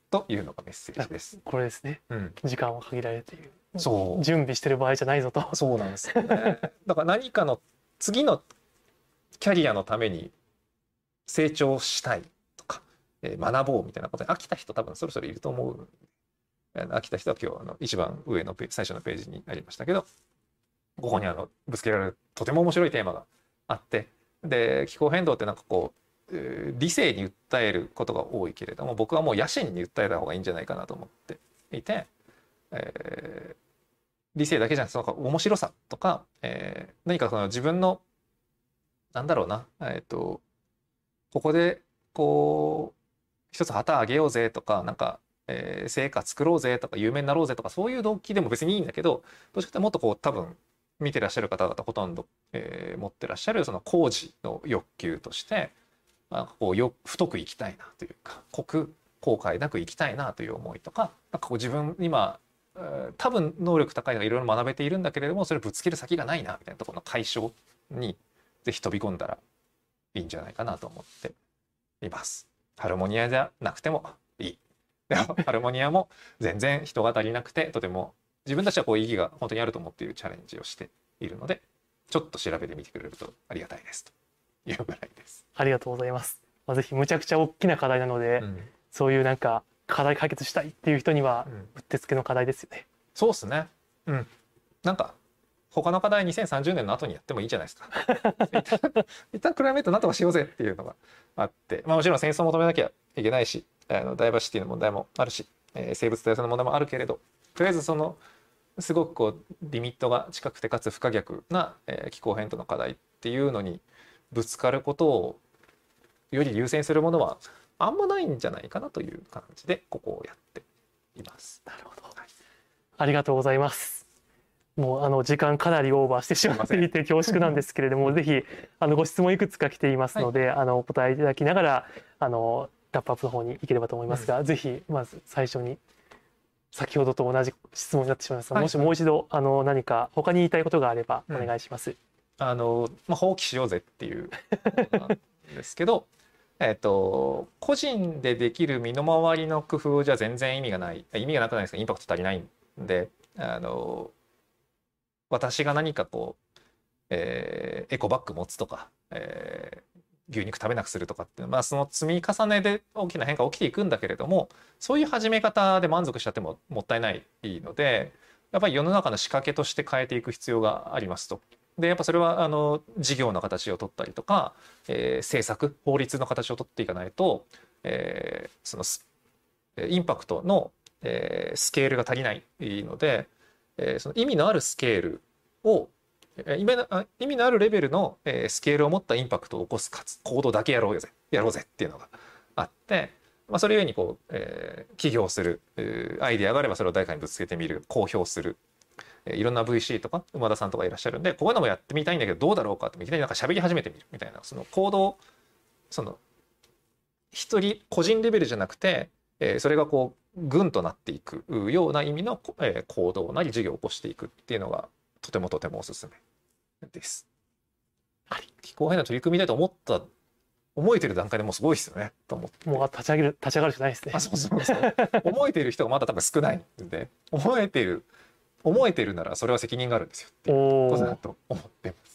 というのがメッセージです。これですね。うん、時間は限られている。そう。準備してる場合じゃないぞと。そうなんですよね。だから何かの次のキャリアのために成長したいとか、えー、学ぼうみたいなことに飽きた人多分そろそろいると思う。飽きた人は今日あの一番上のペ最初のページにありましたけど、ここにあのぶつけられるとても面白いテーマがあって、で気候変動ってなんかこう理性に訴えることが多いけれども僕はもう野心に訴えた方がいいんじゃないかなと思っていて、えー、理性だけじゃなくてその面白さとか、えー、何かその自分のなんだろうな、え、ー、とここでこう一つ旗あげようぜとかなんか、えー、成果作ろうぜとか有名になろうぜとかそういう動機でも別にいいんだけどどうしてもっとこう多分見てらっしゃる方々ほとんど、えー、持ってらっしゃるその工事の欲求としてまあ、こうよ太く生きたいなというか濃く後悔なく生きたいなという思いとかなんかこう自分今多分能力高いのがいろいろ学べているんだけれどもそれぶつける先がないなみたいなところの解消にぜひ飛び込んだらいいんじゃないかなと思っています。ハルモニアじゃなくてもいい。でもハルモニアも全然人が足りなくてとても自分たちはこう意義が本当にあると思っているチャレンジをしているのでちょっと調べてみてくれるとありがたいですというぐらいです。ありがとうございます。まあ、ぜひむちゃくちゃ大きな課題なので、うん、そういうなんか課題解決したいっていう人にはうってつけの課題ですよね。そうですね。うん。なんか他の課題2030年の後にやってもいいじゃないですか。一旦クライメートなんとかしようぜっていうのがあって、まあ、もちろん戦争を求めなきゃいけないしあのダイバーシティの問題もあるし、えー、生物多様性の問題もあるけれどとりあえずそのすごくこうリミットが近くてかつ不可逆な、えー、気候変動の課題っていうのにぶつかることをより優先するものはあんまないんじゃないかなという感じでここをやっています。なるほど、はい、ありがとうございます。もうあの時間かなりオーバーしてしまっていて恐縮なんですけれども ぜひあのご質問いくつか来ていますので、はい、あのお答えいただきながらあのラップアップの方に行ければと思いますが、うん、ぜひまず最初に先ほどと同じ質問になってしまいますが、はい、もしもう一度あの何か他に言いたいことがあればお願いします。うんあの、まあ、放棄しようぜっていう なんですけど、えっと、個人でできる身の回りの工夫じゃ全然意味がない。意味がなくないですか？インパクト足りないんで。あの私が何かこう、えー、エコバッグ持つとか、えー、牛肉食べなくするとかってまあその積み重ねで大きな変化起きていくんだけれどもそういう始め方で満足しちゃってももったいないのでやっぱり世の中の仕掛けとして変えていく必要がありますと。でやっぱそれはあの事業の形を取ったりとか、えー、政策法律の形を取っていかないと、えー、そのインパクトの、えー、スケールが足りないので、えー、その意味のあるスケールを意味のあるレベルの、えー、スケールを持ったインパクトを起こすかつ行動だけやろうぜ。やろうぜっていうのがあって、まあ、それゆえにこう、えー、起業するアイデアがあればそれを誰かにぶつけてみる公表するいろんな VC とか馬田さんとかいらっしゃるんでこういうのもやってみたいんだけどどうだろうかっていきなりなんか喋り始めてみるみたいなその行動その一人個人レベルじゃなくて、えー、それがこう軍となっていくような意味の、えー、行動なり事業を起こしていくっていうのがとてもとてもおすすめです。はい、気候変動取り組みたいと思った思えてる段階でもうすごいですよねと思ってもう立ち上げる立ち上がるしかないですねあそうそうそう 思えてる人がまだ多分少ないんで思えてる思えてるならそれは責任があるんですよっていうことだと思ってます。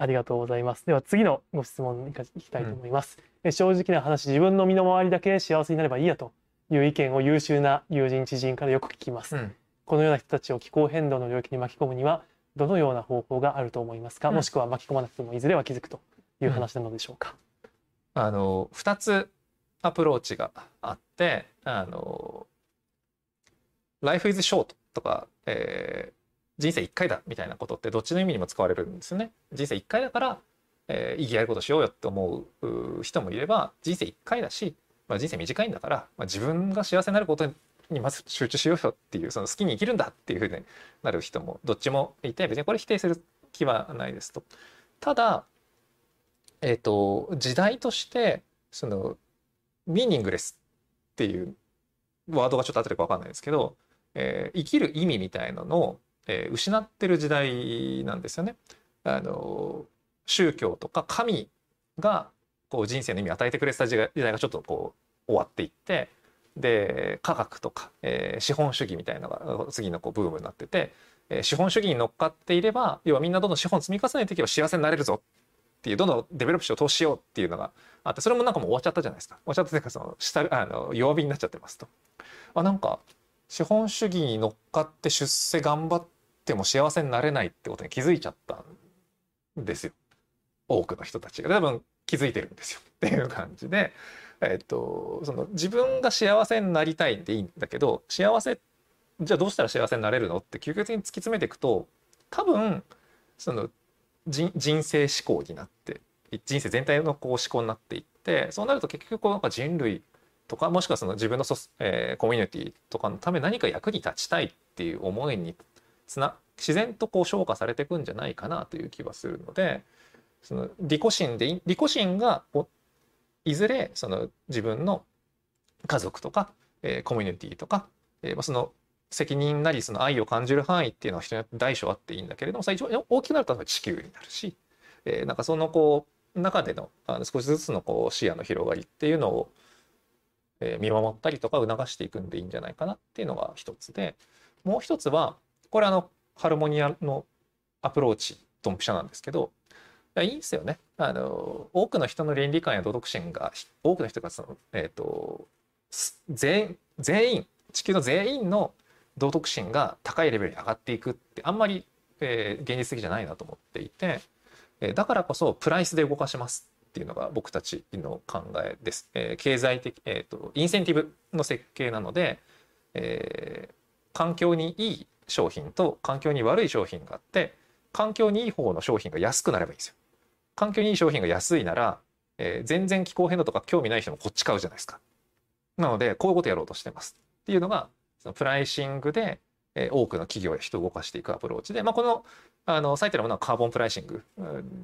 ありがとうございます。では次のご質問にいきたいと思います。うん、正直な話、自分の身の回りだけ幸せになればいいやという意見を優秀な友人知人からよく聞きます。うん、このような人たちを気候変動の領域に巻き込むにはどのような方法があると思いますか、うん、もしくは巻き込まなくてもいずれは気づくという話なのでしょうか？あの2つアプローチがあってあの「Life is short」とか、えー、人生1回だみたいなことってどっちの意味にも使われるんですよね。人生1回だから、えー、意義あることしようよって思う人もいれば人生1回だし、まあ、人生短いんだから、まあ、自分が幸せになることにまず集中しようよっていうその好きに生きるんだっていうふうになる人もどっちもいて別にこれ否定する気はないですと。ただ、えっ、ー、と時代としてそのミーニングレスっていうワードがちょっと後でか分かんないですけど、えー、生きる意味みたいなのを、えー、失ってる時代なんですよね。あの宗教とか神がこう人生の意味を与えてくれてた時代がちょっとこう終わっていってで科学とか、えー、資本主義みたいなのが次のこうブームになってて、えー、資本主義に乗っかっていれば要はみんなどんどん資本積み重ねていけば幸せになれるぞっていうどんどんデベロップしよう投資しようっていうのがあってそれもなんかもう終わっちゃったじゃないですか。終わっちゃったというかそのあの弱火になっちゃってますと。あなんか資本主義に乗っかって出世頑張っても幸せになれないってことに気づいちゃったんですよ。多くの人たちが。多分気づいてるんですよ。っていう感じで。えっと、その自分が幸せになりたいんでいいんだけど幸せじゃあどうしたら幸せになれるのって究極に突き詰めていくと多分その人生思考になって人生全体のこう思考になっていってそうなると結局こうなんか人類とかもしくはその自分のソ、えー、コミュニティとかのため何か役に立ちたいっていう思いにつな自然とこう昇華されていくんじゃないかなという気はするのでその利己心で利己心がいずれその自分の家族とか、えー、コミュニティとか、えー、その責任なりその愛を感じる範囲っていうのは人によって大小あっていいんだけれどもそれ大きくなると地球になるし、えー、なんかそのこう中でのあの少しずつのこう視野の広がりっていうのを、えー、見守ったりとか促していくんでいいんじゃないかなっていうのが一つでもう一つはこれあのハルモニアのアプローチドンピシャなんですけどいいんですよね。あの多くの人の倫理観や道徳心が多くの人がその、えーと、全全員地球の全員の道徳心が高いレベルに上がっていくってあんまり、えー、現実的じゃないなと思っていて、えー、だからこそプライスで動かしますっていうのが僕たちの考えです。えー、経済的、えーと、インセンティブの設計なので、えー、環境にいい商品と環境に悪い商品があって環境にいい方の商品が安くなればいいんですよ。環境にいい商品が安いなら、えー、全然気候変動とか興味ない人もこっち買うじゃないですか。なので、こういうことやろうとしてますっていうのが、そのプライシングで、えー、多くの企業や人を動かしていくアプローチで、まあ、この、あの、最たるものはカーボンプライシング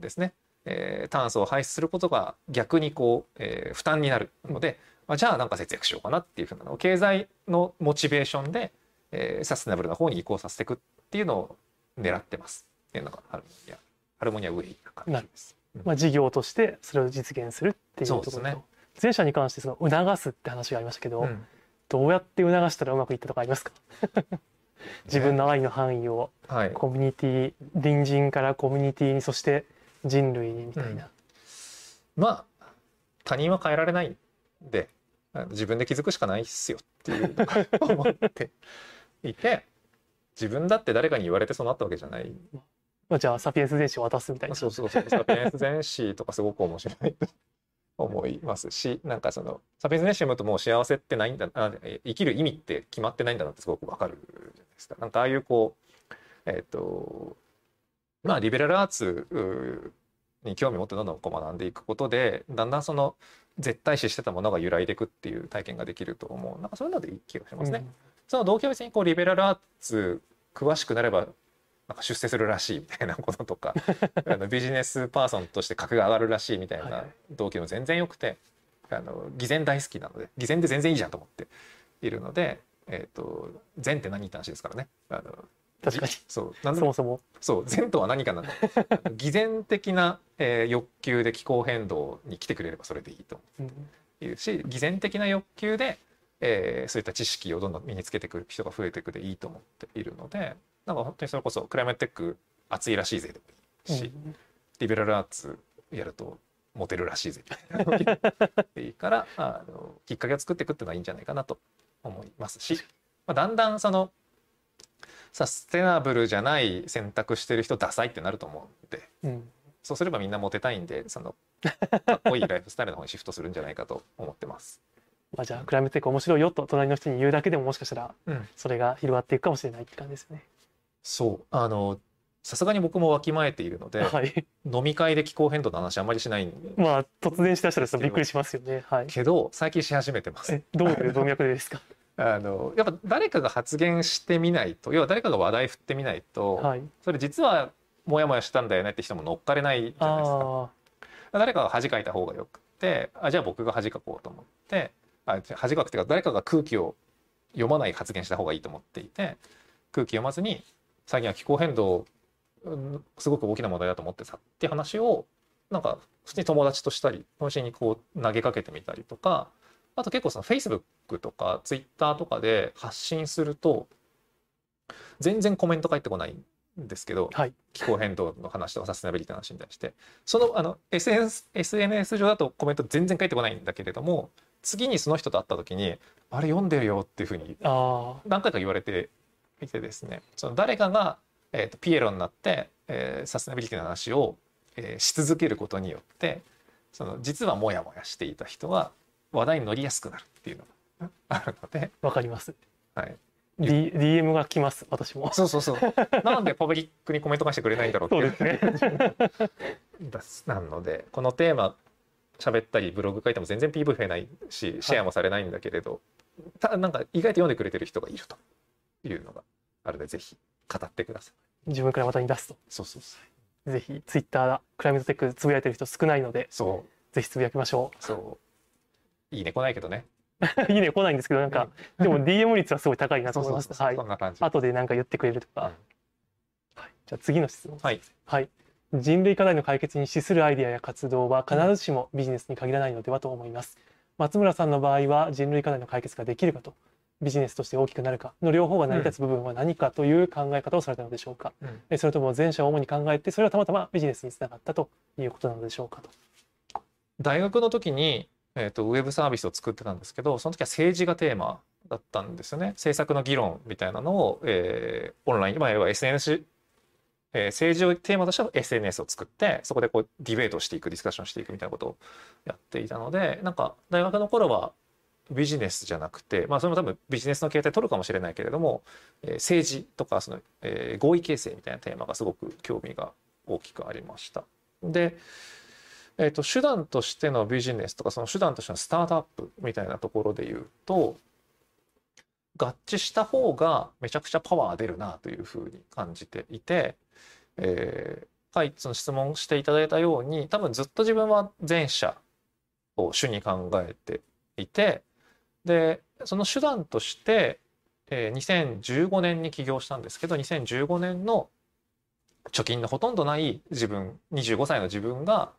ですね。えー、炭素を排出することが逆にこう、えー、負担になるので、まあ、じゃあなんか節約しようかなっていうふうなのを経済のモチベーションで、えー、サステナブルな方に移行させていくっていうのを狙ってますっていうのがハルモニアハルモニアウェイな感じです。まあ、事業としてそれを実現するっていうところと、ね、前者に関してその促すって話がありましたけど、うん、どうやって促したらうまくいったとかありますか？自分の愛の範囲をコミュニティ、はい、隣人からコミュニティにそして人類にみたいな、うん、まあ他人は変えられないんで自分で気づくしかないっすよっていう思っていて自分だって誰かに言われてそうなったわけじゃない。まあ、じゃあサピエンス全史を渡すみたいな。そうそうそう。サピエンス全史とかすごく面白いと思いますし、なんかそのサピエンス全史読むともう幸せってないんだあ、生きる意味って決まってないんだなってすごくわかるじゃないですか。なんかああいうこう、えっ、ー、と、まあリベラルアーツに興味を持ってどんどんこう学んでいくことで、だんだんその絶対視してたものが揺らいでいくっていう体験ができると思う。なんかそういうのでいい気がしますね。うん、その動機は別にこうリベラルアーツ詳しくなればなんか出世するらしいみたいなこととか あのビジネスパーソンとして格が上がるらしいみたいな動機も全然よくてあの偽善大好きなので偽善で全然いいじゃんと思っているので、えーと、善って何って話ですからね。あの確かに。そうそもそも。そう善とは何かなの偽善的な、えー、欲求で気候変動に来てくれればそれでいいというし、偽善的な欲求で、えー、そういった知識をどんどん身につけてくる人が増えていくでいいと思っているのでなんか本当にそれこそクライマットテック熱いらしいぜ。し、うん、リベラルアーツやるとモテるらしいぜ。みたいないいからあのきっかけを作っていくっていうのはいいんじゃないかなと思いますし、まあ、だんだんそのサステナブルじゃない選択してる人ダサいってなると思うんで、うん、そうすればみんなモテたいんでその かっこいいライフスタイルの方にシフトするんじゃないかと思ってます。まあじゃあクライムテック面白いよと隣の人に言うだけでももしかしたらそれが広がっていくかもしれないって感じですね。そう。あのさすがに僕もわきまえているので、はい、飲み会で気候変動の話あんまりしないまあ突然したらびっくりしますよね。はい、けど最近し始めてます。どういう動脈ですか？あのやっぱ誰かが発言してみないと要は誰かが話題振ってみないと、はい、それ実はモヤモヤしたんだよねって人も乗っかれないじゃないですか。誰かが恥かいた方がよくてあじゃあ僕が恥かこうと思ってあ恥かくっていうか誰かが空気を読まない発言した方がいいと思っていて空気読まずに最近は気候変動すごく大きな問題だと思ってさって話をなんか普通に友達としたり友達にこう投げかけてみたりとかあと結構その Facebook とか Twitter とかで発信すると全然コメント返ってこないんですけど、はい、気候変動の話とかサステナビリティの話に対して。そのあの SNS, SNS 上だとコメント全然返ってこないんだけれども次にその人と会った時に「あれ読んでるよ」っていうふうに何回か言われていてですねその誰かが、えーと、ピエロになって、えー、サステナビリティの話を、えー、し続けることによってその実はモヤモヤしていた人は話題に乗りやすくなるっていうのがあるので。わかります。はい、D、DM が来ます私も。そうそうそう。なんでパブリックにコメント返してくれないんだろうってそうですね。なのでこのテーマ喋ったりブログ書いても全然 PV 増えないしシェアもされないんだけれど、はい、たなんか意外と読んでくれてる人がいるというのがあるのでぜひ語ってください自分からまたに出すとそうそうそうぜひツイッタークライムズテックつぶやいてる人少ないのでそうぜひつぶやきましょうそういいね来ないけどね いいね来ないんですけどなんかでも DM 率はすごい高いなと思います。はい。そんな感じ。後で何か言ってくれるとか。うん、はい。じゃあ次の質問はい。はい。人類課題の解決に資するアイデアや活動は必ずしもビジネスに限らないのではと思います。松村さんの場合は人類課題の解決ができるかとビジネスとして大きくなるかの両方が成り立つ部分は何かという考え方をされたのでしょうか、うん、それとも前者を主に考えてそれはたまたまビジネスにつながったということなのでしょうかと。大学の時にえーと、ウェブサービスを作ってたんですけどその時は政治がテーマだったんですよね。政策の議論みたいなのを、えー、オンライン、まあ、要は SNS、えー、政治をテーマとした SNS を作ってそこでこうディベートをしていくディスカッションしていくみたいなことをやっていたのでなんか大学の頃はビジネスじゃなくて、まあ、それも多分ビジネスの形態取るかもしれないけれども、えー、政治とかその、えー、合意形成みたいなテーマがすごく興味が大きくありました。でえーと、手段としてのビジネスとかその手段としてのスタートアップみたいなところで言うと合致した方がめちゃくちゃパワー出るなというふうに感じていて、えー、はいその質問していただいたように多分ずっと自分は前者を主に考えていてでその手段として、えー、2015年に起業したんですけど2015年の貯金のほとんどない自分25歳の自分が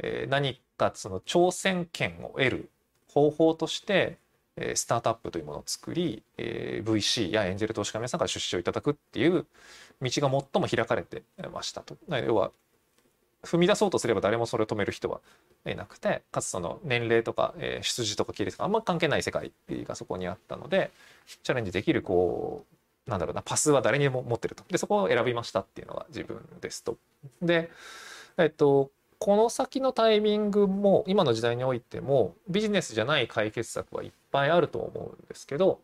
え何かその挑戦権を得る方法としてえスタートアップというものを作り、え VC やエンジェル投資家の皆さんから出資をいただくっていう道が最も開かれてましたと。要は踏み出そうとすれば誰もそれを止める人はいなくてかつその年齢とか、え出自とか規律とかあんま関係ない世界がそこにあったのでチャレンジできるこうなんだろうなパスは誰にも持ってるとでそこを選びましたっていうのが自分ですと。でえっとこの先のタイミングも今の時代においてもビジネスじゃない解決策はいっぱいあると思うんですけど、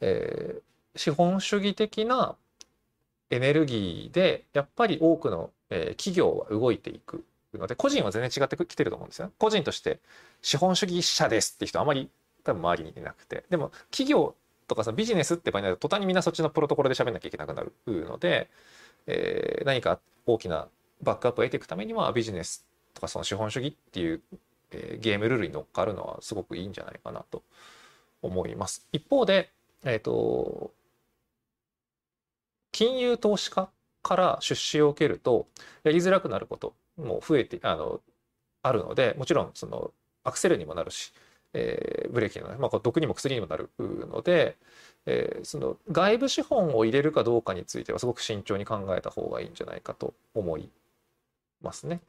えー、資本主義的なエネルギーでやっぱり多くの、え、企業は動いていくので個人は全然違ってきてると思うんですよ。個人として資本主義者ですって人あまり多分周りにいなくてでも企業とかさビジネスって場合になると途端にみんなそっちのプロトコルで喋んなきゃいけなくなるので、えー、何か大きなバックアップを得ていくためにはビジネスとかその資本主義っていう、えー、ゲームルールに乗っかるのはすごくいいんじゃないかなと思います。一方で、えっ、ー、と、金融投資家から出資を受けるとやりづらくなることも増えてあのあるのでもちろんそのアクセルにもなるし、えー、ブレーキにもなる、まあ、毒にも薬にもなるので、えー、その外部資本を入れるかどうかについてはすごく慎重に考えた方がいいんじゃないかと思いますね。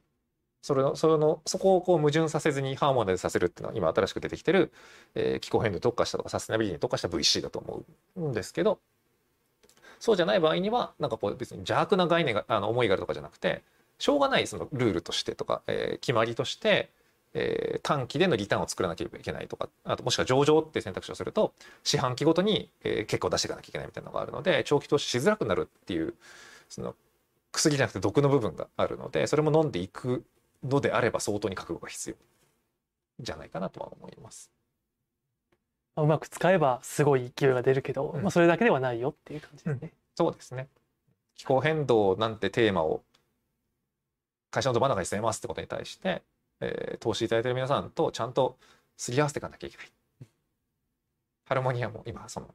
それのそのそこをこう矛盾させずにハーモナイズさせるっていうのは今新しく出てきてる、えー、気候変動に特化したとかサステナビリティに特化した VC だと思うんですけどそうじゃない場合にはなんかこう別に邪悪な概念があの思いがあるとかじゃなくてしょうがないそのルールとしてとか、えー、決まりとして、えー、短期でのリターンを作らなければいけないとかあともしくは上場って選択肢をすると四半期ごとに、えー、結果を出していかなきゃいけないみたいなのがあるので長期投資しづらくなるっていうその薬じゃなくて毒の部分があるのでそれも飲んでいくのであれば相当に覚悟が必要じゃないかなとは思います。うまく使えばすごい勢いが出るけど、うん、まあ、それだけではないよっていう感じですね。うん、そうですね。気候変動なんてテーマを会社のど真ん中に据えますってことに対して、えー、投資いただいてる皆さんとちゃんとすり合わせていかなきゃいけない。ハルモニアも今その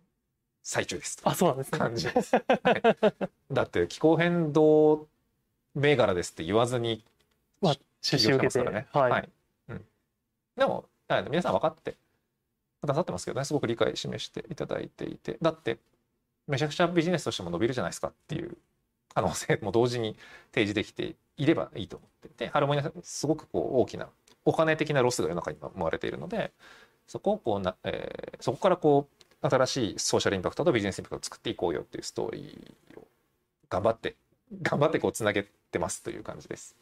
最中ですあそうなんですね。感じです、はい、だって気候変動銘柄ですって言わずにまあ出資受けて、ね、はい、はい、うん、でも皆さん分かってくださってますけどねすごく理解示していただいていて。だってめちゃくちゃビジネスとしても伸びるじゃないですかっていう可能性も同時に提示できていればいいと思ってて。ハルモニアすごくこう大きなお金的なロスが世の中に生まれているのでそこをこうな、えー、そこからこう新しいソーシャルインパクトとビジネスインパクトを作っていこうよっていうストーリーを頑張って 頑張ってこうつなげてますという感じです。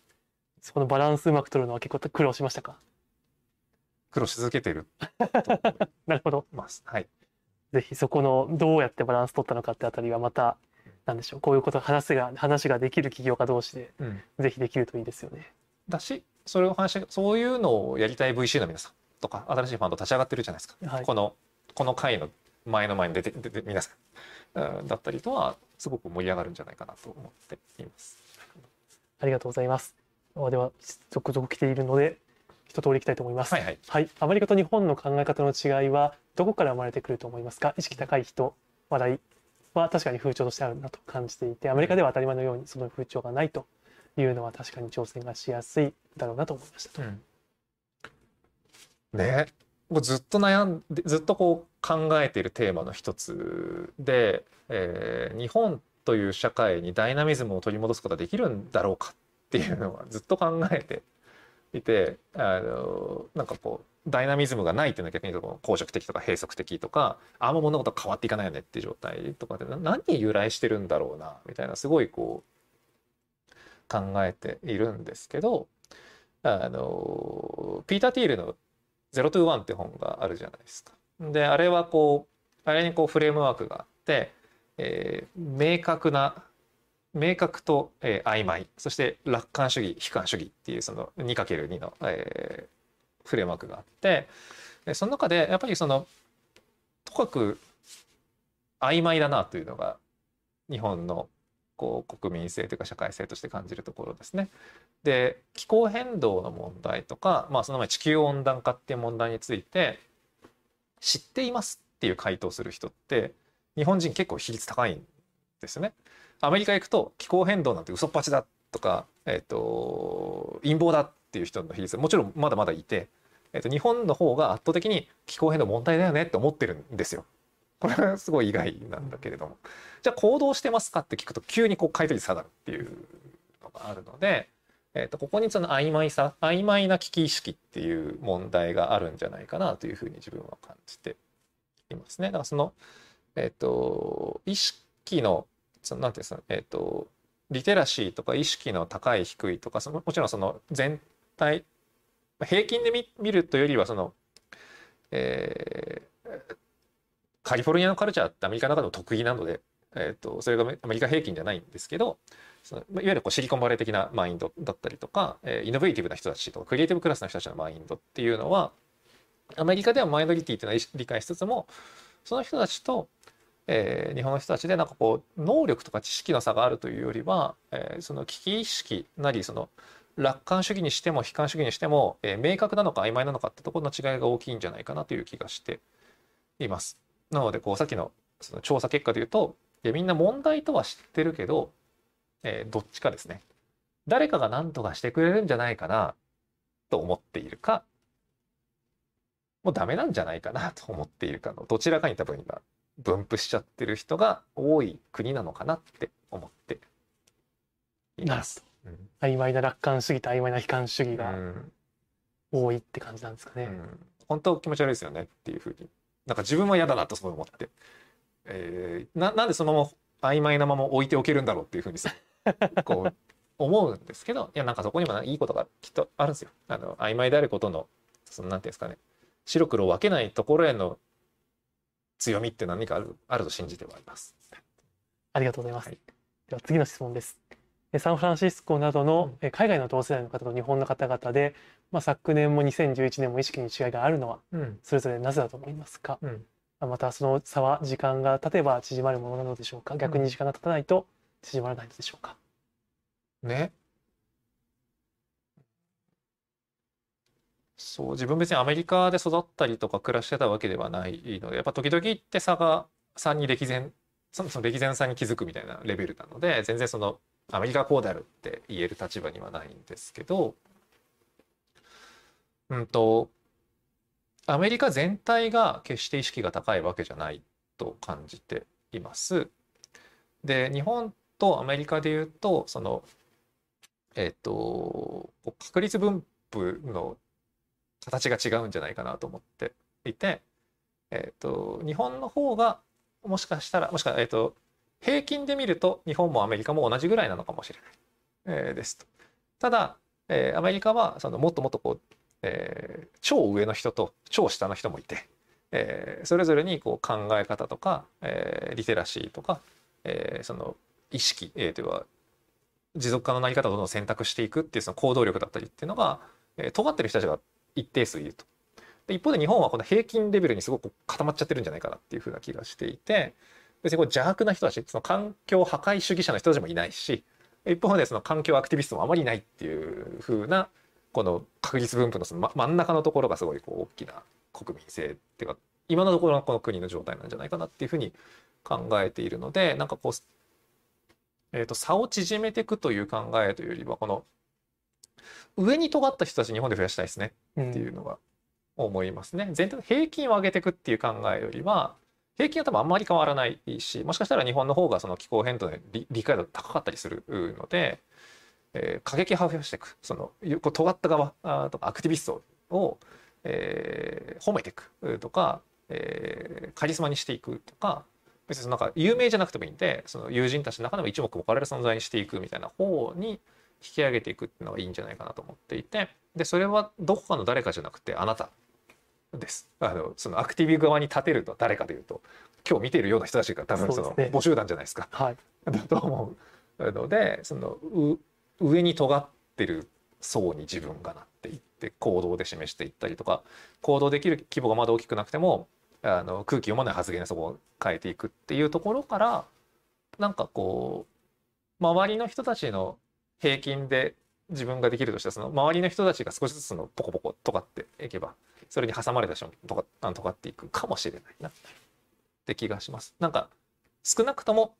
そのバランスうまく取るのは結構苦労しましたか？苦労し続けてる なるほど。はい。ぜひそこのどうやってバランス取ったのかってあたりはまたなんでしょうこういうこと話が話ができる起業家同士で、うん、ぜひできるといいですよね。だしそれを話そういうのをやりたい VC の皆さんとか新しいファンド立ち上がってるじゃないですか、はい、このこの回の前の前に出て出て皆さんだったりとはすごく盛り上がるんじゃないかなと思っています。ありがとうございます。では続々来ているので一通りいきたいと思います。はい、はい、はい。アメリカと日本の考え方の違いはどこから生まれてくると思いますか？意識高い人、話題は確かに風潮としてあるなと感じていて、アメリカでは当たり前のようにその風潮がないというのは確かに挑戦がしやすいだろうなと思いました。うん、ね、もうずっと悩んでずっとこう考えているテーマの一つで、えー、日本という社会にダイナミズムを取り戻すことができるんだろうかっていうのはずっと考えていてあのなんかこうダイナミズムがないっていうのは逆に言うと公職的とか閉塞的とかあんま物事変わっていかないよねっていう状態とかで何に由来してるんだろうなみたいなすごいこう考えているんですけどあのピーター・ティールの「ゼロトゥワンって本があるじゃないですか。であれはこうあれにこうフレームワークがあって、えー、明確な明確と、えー、曖昧そして楽観主義悲観主義っていうその 2×2 の、えー、フレームワークがあってその中でやっぱりそのとかく曖昧だなというのが日本のこう国民性というか社会性として感じるところですね。で気候変動の問題とか、まあ、その前地球温暖化っていう問題について知っていますっていう回答する人って日本人結構比率高いんですよね。アメリカ行くと気候変動なんて嘘っぱちだとか、え、ー、と、陰謀だっていう人の比率もちろんまだまだいて、え、ー、と、日本の方が圧倒的に気候変動問題だよねって思ってるんですよ。これはすごい意外なんだけれども。じゃあ行動してますかって聞くと急にこう回答率下がるっていうのがあるので、えー、とここにその曖昧さ曖昧な危機意識っていう問題があるんじゃないかなというふうに自分は感じていますね。だからその、えっ、ー、と意識のそのなんていうんですか、えっ、ー、と、リテラシーとか意識の高い低いとかそのもちろんその全体平均で見見るというよりはその、えー、カリフォルニアのカルチャーってアメリカの中でも得意なので、えーと、それがアメリカ平均じゃないんですけどそのいわゆるこうシリコンバレー的なマインドだったりとか、えー、イノベーティブな人たちとかクリエイティブクラスの人たちのマインドっていうのはアメリカではマイノリティっていうのは理解しつつもその人たちとえー、日本の人たちでなんかこう能力とか知識の差があるというよりは、えー、その危機意識なりその楽観主義にしても悲観主義にしても、えー、明確なのか曖昧なのかってところの違いが大きいんじゃないかなという気がしています。なのでこうさっきのその調査結果で言うといみんな問題とは知ってるけど、えー、どっちかですね誰かが何とかしてくれるんじゃないかなと思っているかもうダメなんじゃないかなと思っているかのどちらかに多分今分布しちゃってる人が多い国なのかなって思っています。うん、曖昧な楽観主義と曖昧な悲観主義が多いって感じなんですかね。うん、本当気持ち悪いですよねっていうふうに。なんか自分は嫌だなとそう思って、えー、ななんでそのまま曖昧なまま置いておけるんだろうっていうふうにさ こう思うんですけどいやなんかそこにもいいことがきっとあるんですよ。あの曖昧であることのそのなんていうんですかね。白黒を分けないところへの強みって何かある？あると信じてはいます。ありがとうございます。はい、では次の質問です。サンフランシスコなどの海外の同世代の方と日本の方々で、まあ、昨年も2011年も意識に違いがあるのはそれぞれなぜだと思いますか、うん、またその差は時間が経てば縮まるものなのでしょうか？逆に時間が経たないと縮まらないのでしょうか、ねそう自分別にアメリカで育ったりとか暮らしてたわけではないのでやっぱ時々って差が差に歴然その歴然さに気づくみたいなレベルなので全然そのアメリカこうであるって言える立場にはないんですけどうんとアメリカ全体が決して意識が高いわけじゃないと感じています。で日本とアメリカでいうとそのえっ、ー、と確率分布の形が違うんじゃないかなと思っていて、え、ー、と日本の方がもしかしたらもしかえっ、ー、と平均で見ると日本もアメリカも同じぐらいなのかもしれない、えー、ですと。ただ、えー、アメリカはそのもっともっとこう、えー、超上の人と超下の人もいて、えー、それぞれにこう考え方とか、えー、リテラシーとか、えー、その意識、えー、というか持続可能な生き方をどんどん選択していくっていうその行動力だったりっていうのが、えー、尖ってる人たちが一定数いると。で一方で日本はこの平均レベルにすごく固まっちゃってるんじゃないかなっていうふうな気がしていて別にこう邪悪な人たちその環境破壊主義者の人たちもいないし一方でその環境アクティビストもあまりいないっていうふうなこの確率分布のその真ん中のところがすごいこう大きな国民性っていうか今のところのこの国の状態なんじゃないかなっていうふうに考えているのでなんかこう、えー、と差を縮めていくという考えというよりはこの上に尖った人たち日本で増やしたいですねっていうのが思いますね。全体の平均を上げていくっていう考えよりは平均は多分あんまり変わらないしもしかしたら日本の方がその気候変動で理解度高かったりするので、えー、過激派を増やしていくそのこう尖った側とかアクティビストを、えー、褒めていくとか、えー、カリスマにしていくとか別になんか有名じゃなくてもいいんでその友人たちの中でも一目置かれる存在にしていくみたいな方に引き上げていくっていうのがいいんじゃないかなと思っていてでそれはどこかの誰かじゃなくてあなたです。あのそのアクティブ側に立てると誰かというと今日見ているような人たちが多分その募集団じゃないですか。はい、だと思うのでその上に尖ってる層に自分がなっていって行動で示していったりとか行動できる規模がまだ大きくなくてもあの空気読まない発言でそこを変えていくっていうところからなんかこう周りの人たちの平均で自分ができるとしたらその周りの人たちが少しずつのポコポコとかっていけばそれに挟まれた人とかあの尖っていくかもしれないなって気がします。なんか少なくとも、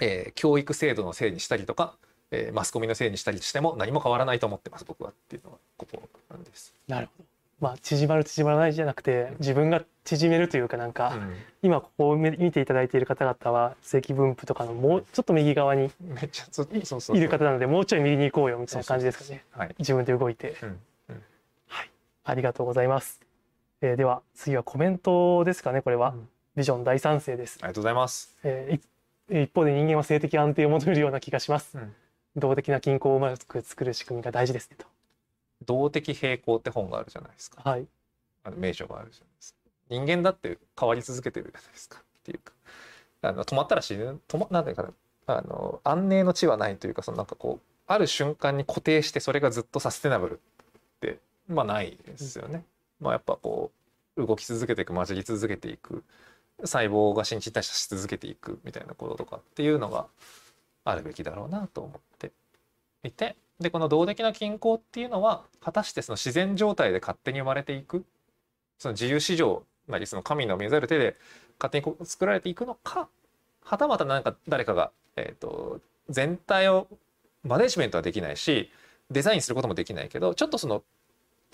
えー、教育制度のせいにしたりとか、えー、マスコミのせいにしたりしても何も変わらないと思ってます僕はっていうのはここなんです。なるほど。まあ、縮まる縮まらないじゃなくて自分が縮めるというかなんか、うん、今ここを見ていただいている方々は積分布とかのもうちょっと右側にいる方なのでもうちょい右に行こうよみたいな感じですかね、はい、自分で動いて、うんありがとうございます。えー、では次はコメントですかねこれは、うん、ビジョン大賛成です。ありがとうございます。えー、一方で人間は性的安定を求めるような気がします。うん、動的な均衡をうまく作る仕組みが大事ですねと。動的平衡って本があるじゃないですか。はい。あの名所があるじゃないですか。人間だって変わり続けてるじゃないですかっていうか。あの止まったら死ぬ止まなんていうかなあの安寧の地はないというかそのなんかこうある瞬間に固定してそれがずっとサステナブルってまあないですよね。まあ、やっぱこう動き続けていく混じり続けていく細胞が新陳代謝し続けていくみたいなこととかっていうのがあるべきだろうなと思っていてでこの動的な均衡っていうのは果たしてその自然状態で勝手に生まれていくその自由市場なりその神の目ざる手で勝手に作られていくのかはたまた何か誰かが、えーと全体をマネジメントはできないしデザインすることもできないけどちょっとその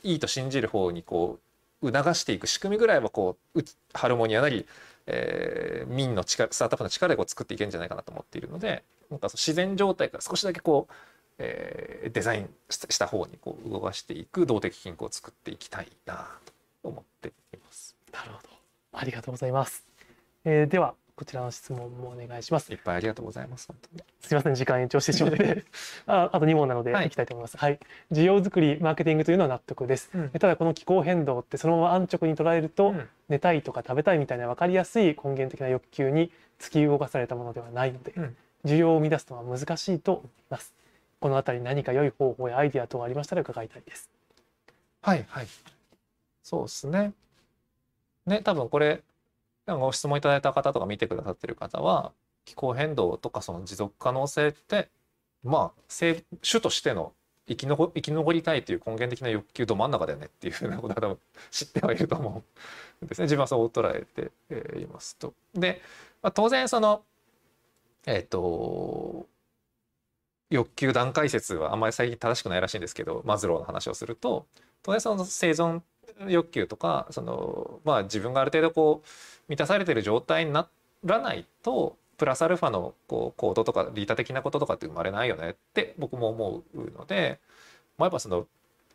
いいと信じる方にこう促していく仕組みぐらいはこうハルモニアなり、えー、民の力スタートアップの力でこう作っていけるんじゃないかなと思っているのでなんかその自然状態から少しだけこう、えー、デザインした方にこう動かしていく動的均衡を作っていきたいなと思っています。なるほどありがとうございます。えー、ではこちらの質問もお願いします。いっぱいありがとうございます。すみません、時間延長してしまって ああと2問なので、い、きたいと思います。はい。需要作り、マーケティングというのは納得です。うん、ただ、この気候変動ってそのまま安直に捉えると、うん、寝たいとか食べたいみたいな分かりやすい根源的な欲求に突き動かされたものではないので、うん、需要を生み出すのは難しいと思います。このあたり何か良い方法やアイディア等ありましたら伺いたいです。はいはい。そうですね。ね、多分これ、ご質問いただいた方とか見てくださってる方は、気候変動とかその持続可能性って、まあ、主としての生き残生き残りたいという根源的な欲求ど真ん中だよねっていうふうなことは多分知ってはいると思うんですね。自分はそう捉えて、いますと。で、まあ、当然その、えっ、ー、と、欲求段階説はあんまり最近正しくないらしいんですけど、マズローの話をすると、当然その生存欲求とかその、まあ、自分がある程度こう満たされてる状態にならないとプラスアルファのこう行動とか利他的なこととかって生まれないよねって僕も思うので、まあ、やっぱその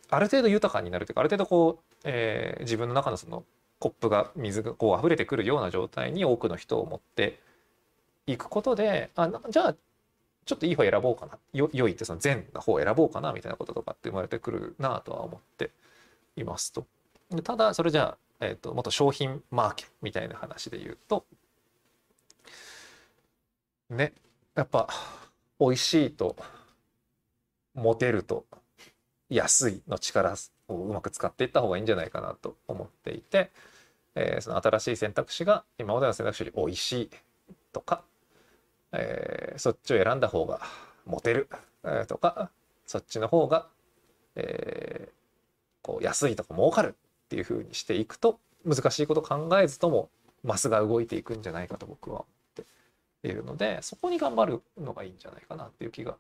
ある程度豊かになるというかある程度こう、えー、自分の中のそのコップが水がこう溢れてくるような状態に多くの人を持っていくことであじゃあちょっといい方選ぼうかなよ良いってその善な方を選ぼうかなみたいなこととかって生まれてくるなとは思っていますと。ただそれじゃあ、えーと、もっと商品マーケみたいな話で言うとねやっぱ美味しいとモテると安いの力をうまく使っていった方がいいんじゃないかなと思っていて、えー、その新しい選択肢が今までの選択肢より美味しいとか、えー、そっちを選んだ方がモテる、えー、とかそっちの方が、えー、こう安いとか儲かるっていうふうにしていくと難しいこと考えずともマスが動いていくんじゃないかと僕は思っているのでそこに頑張るのがいいんじゃないかなっていう気が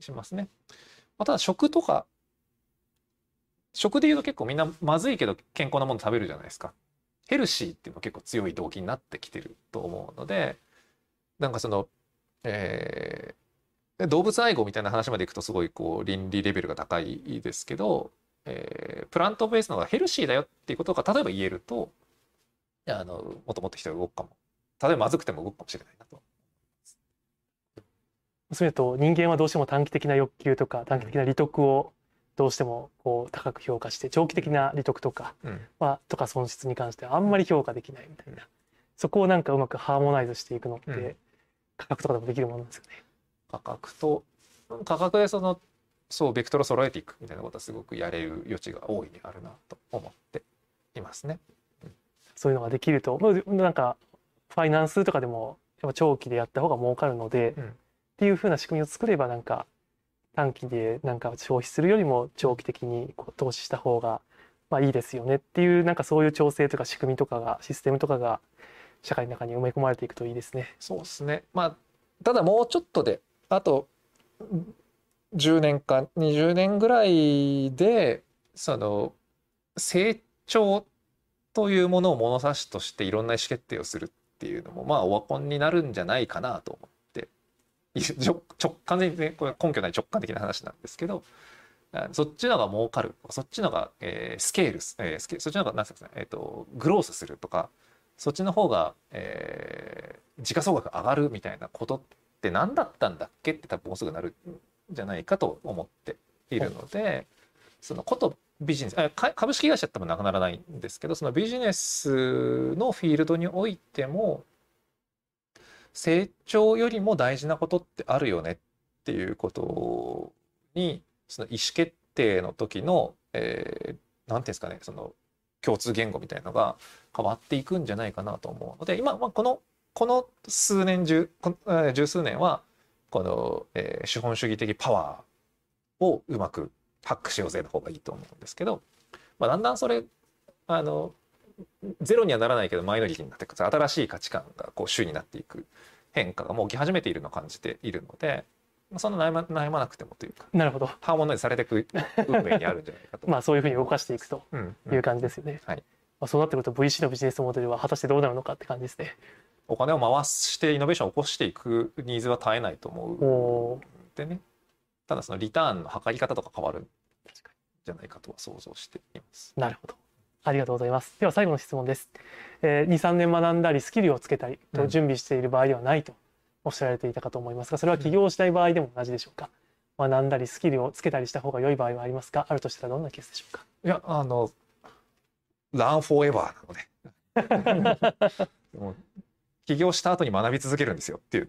しますね。まあ、ただ食とか食で言うと結構みんなまずいけど健康なもの食べるじゃないですか。ヘルシーっていうのは結構強い動機になってきてると思うのでなんかその、えー、動物愛護みたいな話までいくとすごいこう倫理レベルが高いですけどえー、プラントベースの方がヘルシーだよっていうことが例えば言えるとあのもっともっと人が動くかも。例えばまずくても動くかもしれないなと。そういうと人間はどうしても短期的な欲求とか短期的な利得をどうしてもこう高く評価して長期的な利得とか、うん、まあ、とか損失に関してはあんまり評価できないみたいな、そこをなんかうまくハーモナイズしていくのって、うん、価格とかでもできるものなんですよね。価格と価格でそのそうベクトル揃えていくみたいなことはすごくやれる余地が大いにあるなと思っていますね。うん、そういうのができるとなんかファイナンスとかでもやっぱ長期でやった方が儲かるので、うん、っていうふうな仕組みを作ればなんか短期でなんか消費するよりも長期的にこう投資した方がまあいいですよねっていうなんかそういう調整とか仕組みとかがシステムとかが社会の中に埋め込まれていくといいですね。そうですね。まあただもうちょっとであと10年か20年ぐらいでその成長というものを物差しとしていろんな意思決定をするっていうのもまあオワコンになるんじゃないかなと思って直完全に、これ根拠ない直感的な話なんですけどそっちのが儲かるそっちのが、えー、スケール、えー、スケそっちのが何ですかね、えーと、グロースするとかそっちの方が、えー、時価総額上がるみたいなことって何だったんだっけって多分もうすぐなるじゃないかと思っているので、そのことビジネス株式会社ってもなくならないんですけどそのビジネスのフィールドにおいても成長よりも大事なことってあるよねっていうことにその意思決定の時の何、えー、て言うんですかねその共通言語みたいのが変わっていくんじゃないかなと思うので今、まあ、このこの数年十十数年はこの、えー、資本主義的パワーをうまくハックしようぜの方がいいと思うんですけど、まあ、だんだんそれあのゼロにはならないけどマイノリティになっていく新しい価値観がこう主になっていく変化がもう起き始めているのを感じているので、まあ、そんな悩ま悩まなくてもというかなるほど。ハーモナイズされていく運命にあるんじゃないかと。まあそういうふうに動かしていくという感じですよね。うんうん、はいまあ、そうなってくると VC のビジネスモデルは果たしてどうなるのかって感じですね。お金を回してイノベーションを起こしていくニーズは絶えないと思うでねただそのリターンの測り方とか変わるんじゃないかとは想像しています。なるほどありがとうございます。では最後の質問です。えー、2、3年学んだりスキルをつけたりと準備している場合ではないとおっしゃられていたかと思いますが、それは起業したい場合でも同じでしょうか？学んだりスキルをつけたりした方が良い場合はありますか？あるとしたらどんなケースでしょうか？いやあのランフォーエバーなの で起業した後に学び続けるんですよっていう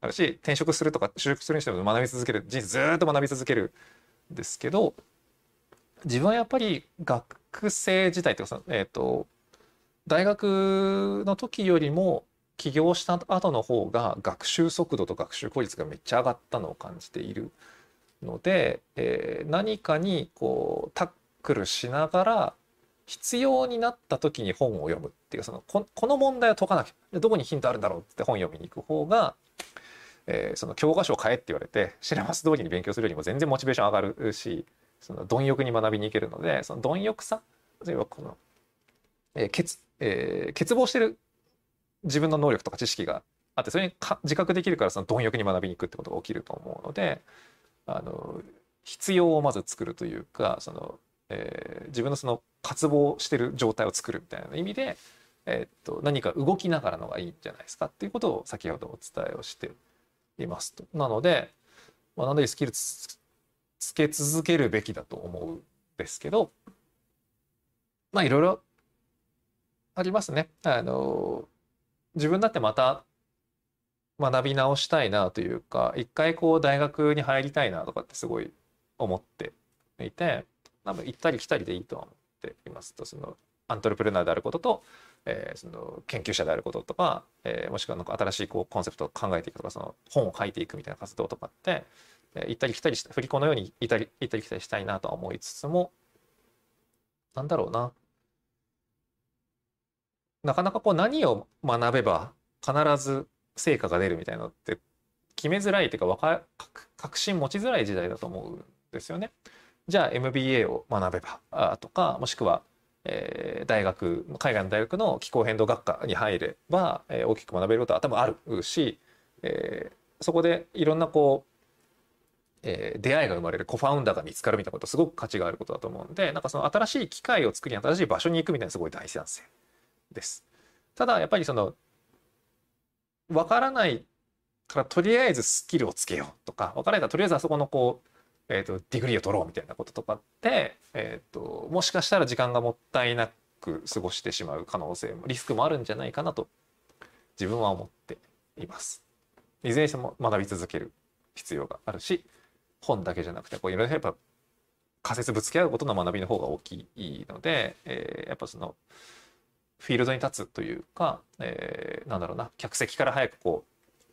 あるし転職するとか就職するにしても学び続ける人生ずっと学び続けるんですけど自分はやっぱり学生時代というかえっ、ー、と大学の時よりも起業した後の方が学習速度と学習効率がめっちゃ上がったのを感じているので、えー、何かにこうタックルしながら必要になった時に本を読むっていうそのこの問題を解かなきゃどこにヒントあるんだろうって本読みに行く方が、えー、その教科書を変えって言われてシラバス通りに勉強するよりも全然モチベーション上がるしその貪欲に学びに行けるのでその貪欲さ例えばこの、えー欠えー、欠乏してる自分の能力とか知識があってそれにか自覚できるからその貪欲に学びに行くってことが起きると思うのであの必要をまず作るというかその、えー、自分のその渇望してる状態を作るみたいな意味で、えー、っと何か動きながらのがいいんじゃないですかっていうことを先ほどお伝えをしていますと。なので、まあ、なんでスキルつけ続けるべきだと思うんですけどまあいろいろありますね。あの自分だってまた学び直したいなというか一回こう大学に入りたいなとかってすごい思っていて多分行ったり来たりでいいと思っていますとそのアントレプレナーであることと、えー、その研究者であることとか、えー、もしくはなんか新しいこうコンセプトを考えていくとかその本を書いていくみたいな活動とかって、えー、行ったり来たりした振り子のように行ったり行ったり来たりしたいなとは思いつつもなんだろうななかなかこう何を学べば必ず成果が出るみたいなのって決めづらいっていうかか確信持ちづらい時代だと思うんですよね。じゃあ MBA を学べばとかもしくは、えー、大学海外の大学の気候変動学科に入れば、えー、大きく学べることは多分あるし、えー、そこでいろんなこうえー、出会いが生まれるコファウンダーが見つかるみたいなことすごく価値があることだと思うんでなんかその新しい機会を作り新しい場所に行くみたいなすごい大賛成です。ただやっぱりその分からないからとりあえずスキルをつけようとか分からないからとりあえずあそこのこう、えーと、 degree を取ろうみたいなこととかって、えーと、もしかしたら時間がもったいなく過ごしてしまう可能性もリスクもあるんじゃないかなと自分は思っています。いずれにしても学び続ける必要があるし本だけじゃなくてこういろいろやっぱ仮説ぶつけ合うことの学びの方が大きいので、えー、やっぱそのフィールドに立つというか、えー、なんだろうな客席から早くこ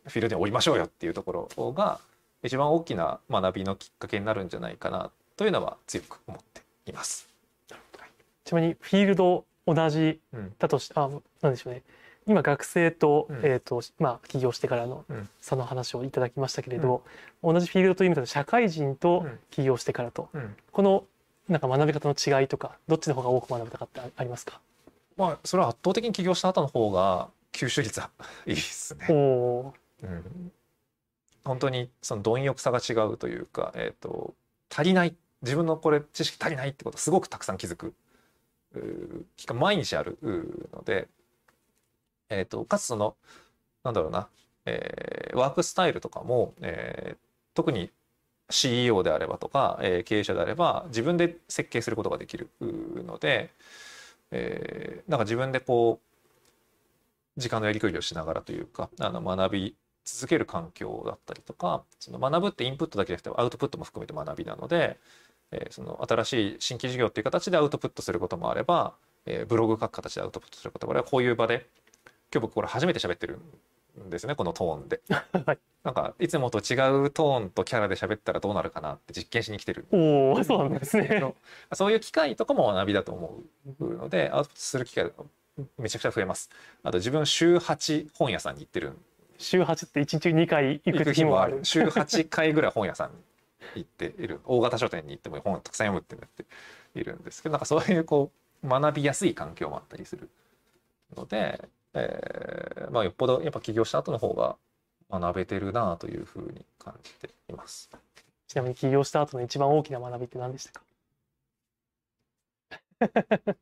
うフィールドに降りましょうよっていうところが一番大きな学びのきっかけになるんじゃないかなというのは強く思っています。ちなみにフィールド同じだとし、うん、あなんでしょうね。今学生とうん、えーとまあ、起業してからのその話をいただきましたけれど、うん、同じフィールドという意味だと社会人と起業してからと、うん、このなんか学び方の違いとかどっちの方が多く学べたかってありますか？まあそれは圧倒的に起業した後の方が吸収率は いいですね。うん、本当にその貪欲さが違うというか、えーと、足りない自分のこれ知識足りないってことすごくたくさん気づく毎日あるので、えーと、かつそのなんだろうな、えー、ワークスタイルとかも、えー、特に CEO であればとか、えー、経営者であれば自分で設計することができるので、えー、なんか自分でこう時間のやりくりをしながらというかあの学び続ける環境だったりとかその学ぶってインプットだけじゃなくてアウトプットも含めて学びなので、えー、その新しい新規事業っていう形でアウトプットすることもあれば、えー、ブログ書く形でアウトプットすることもあればこういう場で今日僕これ初めて喋ってるんですねこのトーンで。はい、なんかいつもと違うトーンとキャラで喋ったらどうなるかなって実験しに来てる。おおそうなんですね。そう。いう機会とかも学びだと思うのでアウトプットする機会めちゃくちゃ増えます。あと自分週8本屋さんに行ってる週8って1日2回行く日もある週8回ぐらい本屋さんに行っている 大型書店に行っても本をたくさん読むってなっているんですけどなんかそういうこう学びやすい環境もあったりするので、えー、まあよっぽどやっぱ起業した後の方が学べてるなというふうに感じています。ちなみに起業した後の一番大きな学びって何でしたか？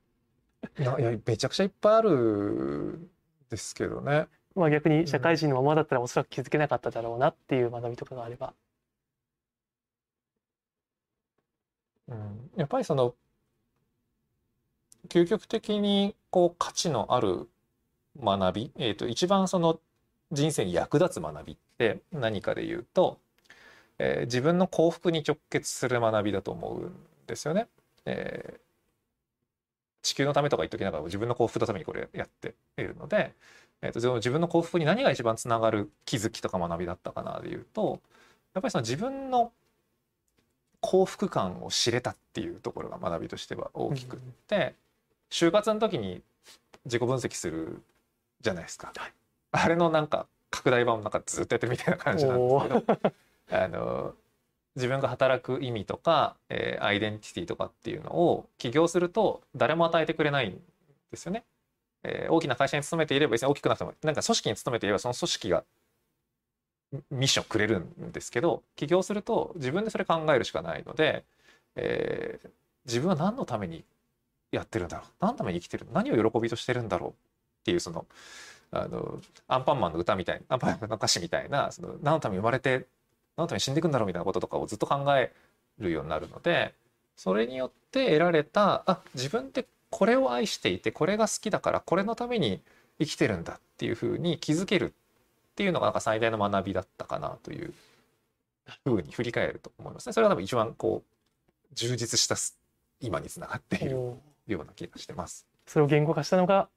いやめちゃくちゃいっぱいあるですけどね。まあ逆に社会人のままだったらおそらく気づけなかっただろうなっていう学びとかがあれば。うん、やっぱりその究極的にこう価値のある学び、えー、と一番その人生に役立つ学びって何かで言うと、えー、自分の幸福に直結する学びだと思うんですよね。えー、地球のためとか言っときながら自分の幸福のためにこれやっているので、えー、と自分の幸福に何が一番つながる気づきとか学びだったかなで言うとやっぱりその自分の幸福感を知れたっていうところが学びとしては大きくって、就活の時に自己分析するじゃないですか。はい、あれのなんか拡大版をなんかずっとやってるみたいな感じなんですけど あの自分が働く意味とか、えー、アイデンティティとかっていうのを起業すると誰も与えてくれないんですよね。えー、大きな会社に勤めていれば別に大きくなくてもなんか組織に勤めていればその組織がミッションくれるんですけど起業すると自分でそれ考えるしかないので、えー、自分は何のためにやってるんだろう？何のために生きてる何を喜びとしてるんだろうっていうそのあのアンパンマンの歌みたいなアンパンマンの歌詞みたいなその何のために生まれて何のために死んでいくんだろうみたいなこととかをずっと考えるようになるのでそれによって得られたあ自分ってこれを愛していてこれが好きだからこれのために生きてるんだっていうふうに気づけるっていうのがなんか最大の学びだったかなというふうに振り返ると思いますね。それは多分一番こう充実した今につながっているような気がしてます。それを言語化したのが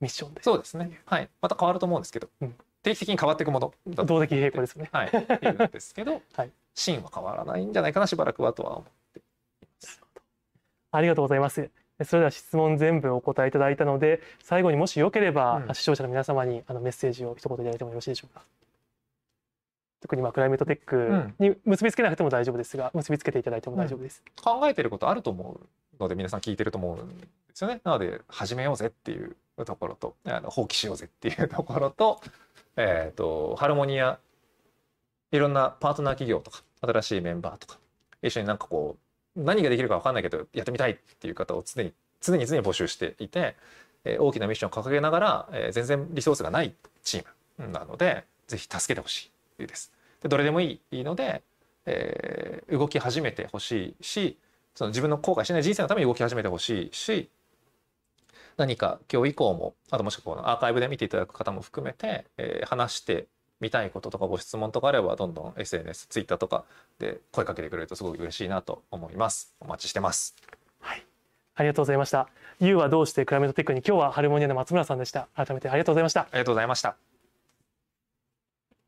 ミッションでそうですね。はい。また変わると思うんですけど、うん、定期的に変わっていくもの動的平衡ですね。はい。いうんですけど、はい、芯は変わらないんじゃないかなしばらくはとは思っています。ありがとうございます。それでは質問全部お答えいただいたので最後にもしよければ、うん、視聴者の皆様にあのメッセージを一言いただいてもよろしいでしょうか。特にまあクライメートテックに結びつけなくても大丈夫ですが結びつけていただいても大丈夫です、うん、考えてることあると思うので皆さん聞いてると思うんですよね。なので始めようぜっていうところとあの放棄しようぜっていうところと,、えーと、ハルモニアいろんなパートナー企業とか新しいメンバーとか一緒になんかこう何ができるか分かんないけどやってみたいっていう方を常に常に常に募集していて、えー、大きなミッションを掲げながら、えー、全然リソースがないチームなのでぜひ助けてほしいです。でどれでもいいので、えー、動き始めてほしいしその自分の後悔しない人生のために動き始めてほしいし何か今日以降もあともしくはこのアーカイブで見ていただく方も含めて、えー、話して見たいこととかご質問とかあればどんどん SNS、Twitter とかで声かけてくれるとすごく嬉しいなと思います。お待ちしてます。はい。ありがとうございました。You はどうしてクライメートテックに？今日はハルモニアの松村さんでした。改めてありがとうございました。ありがとうございました。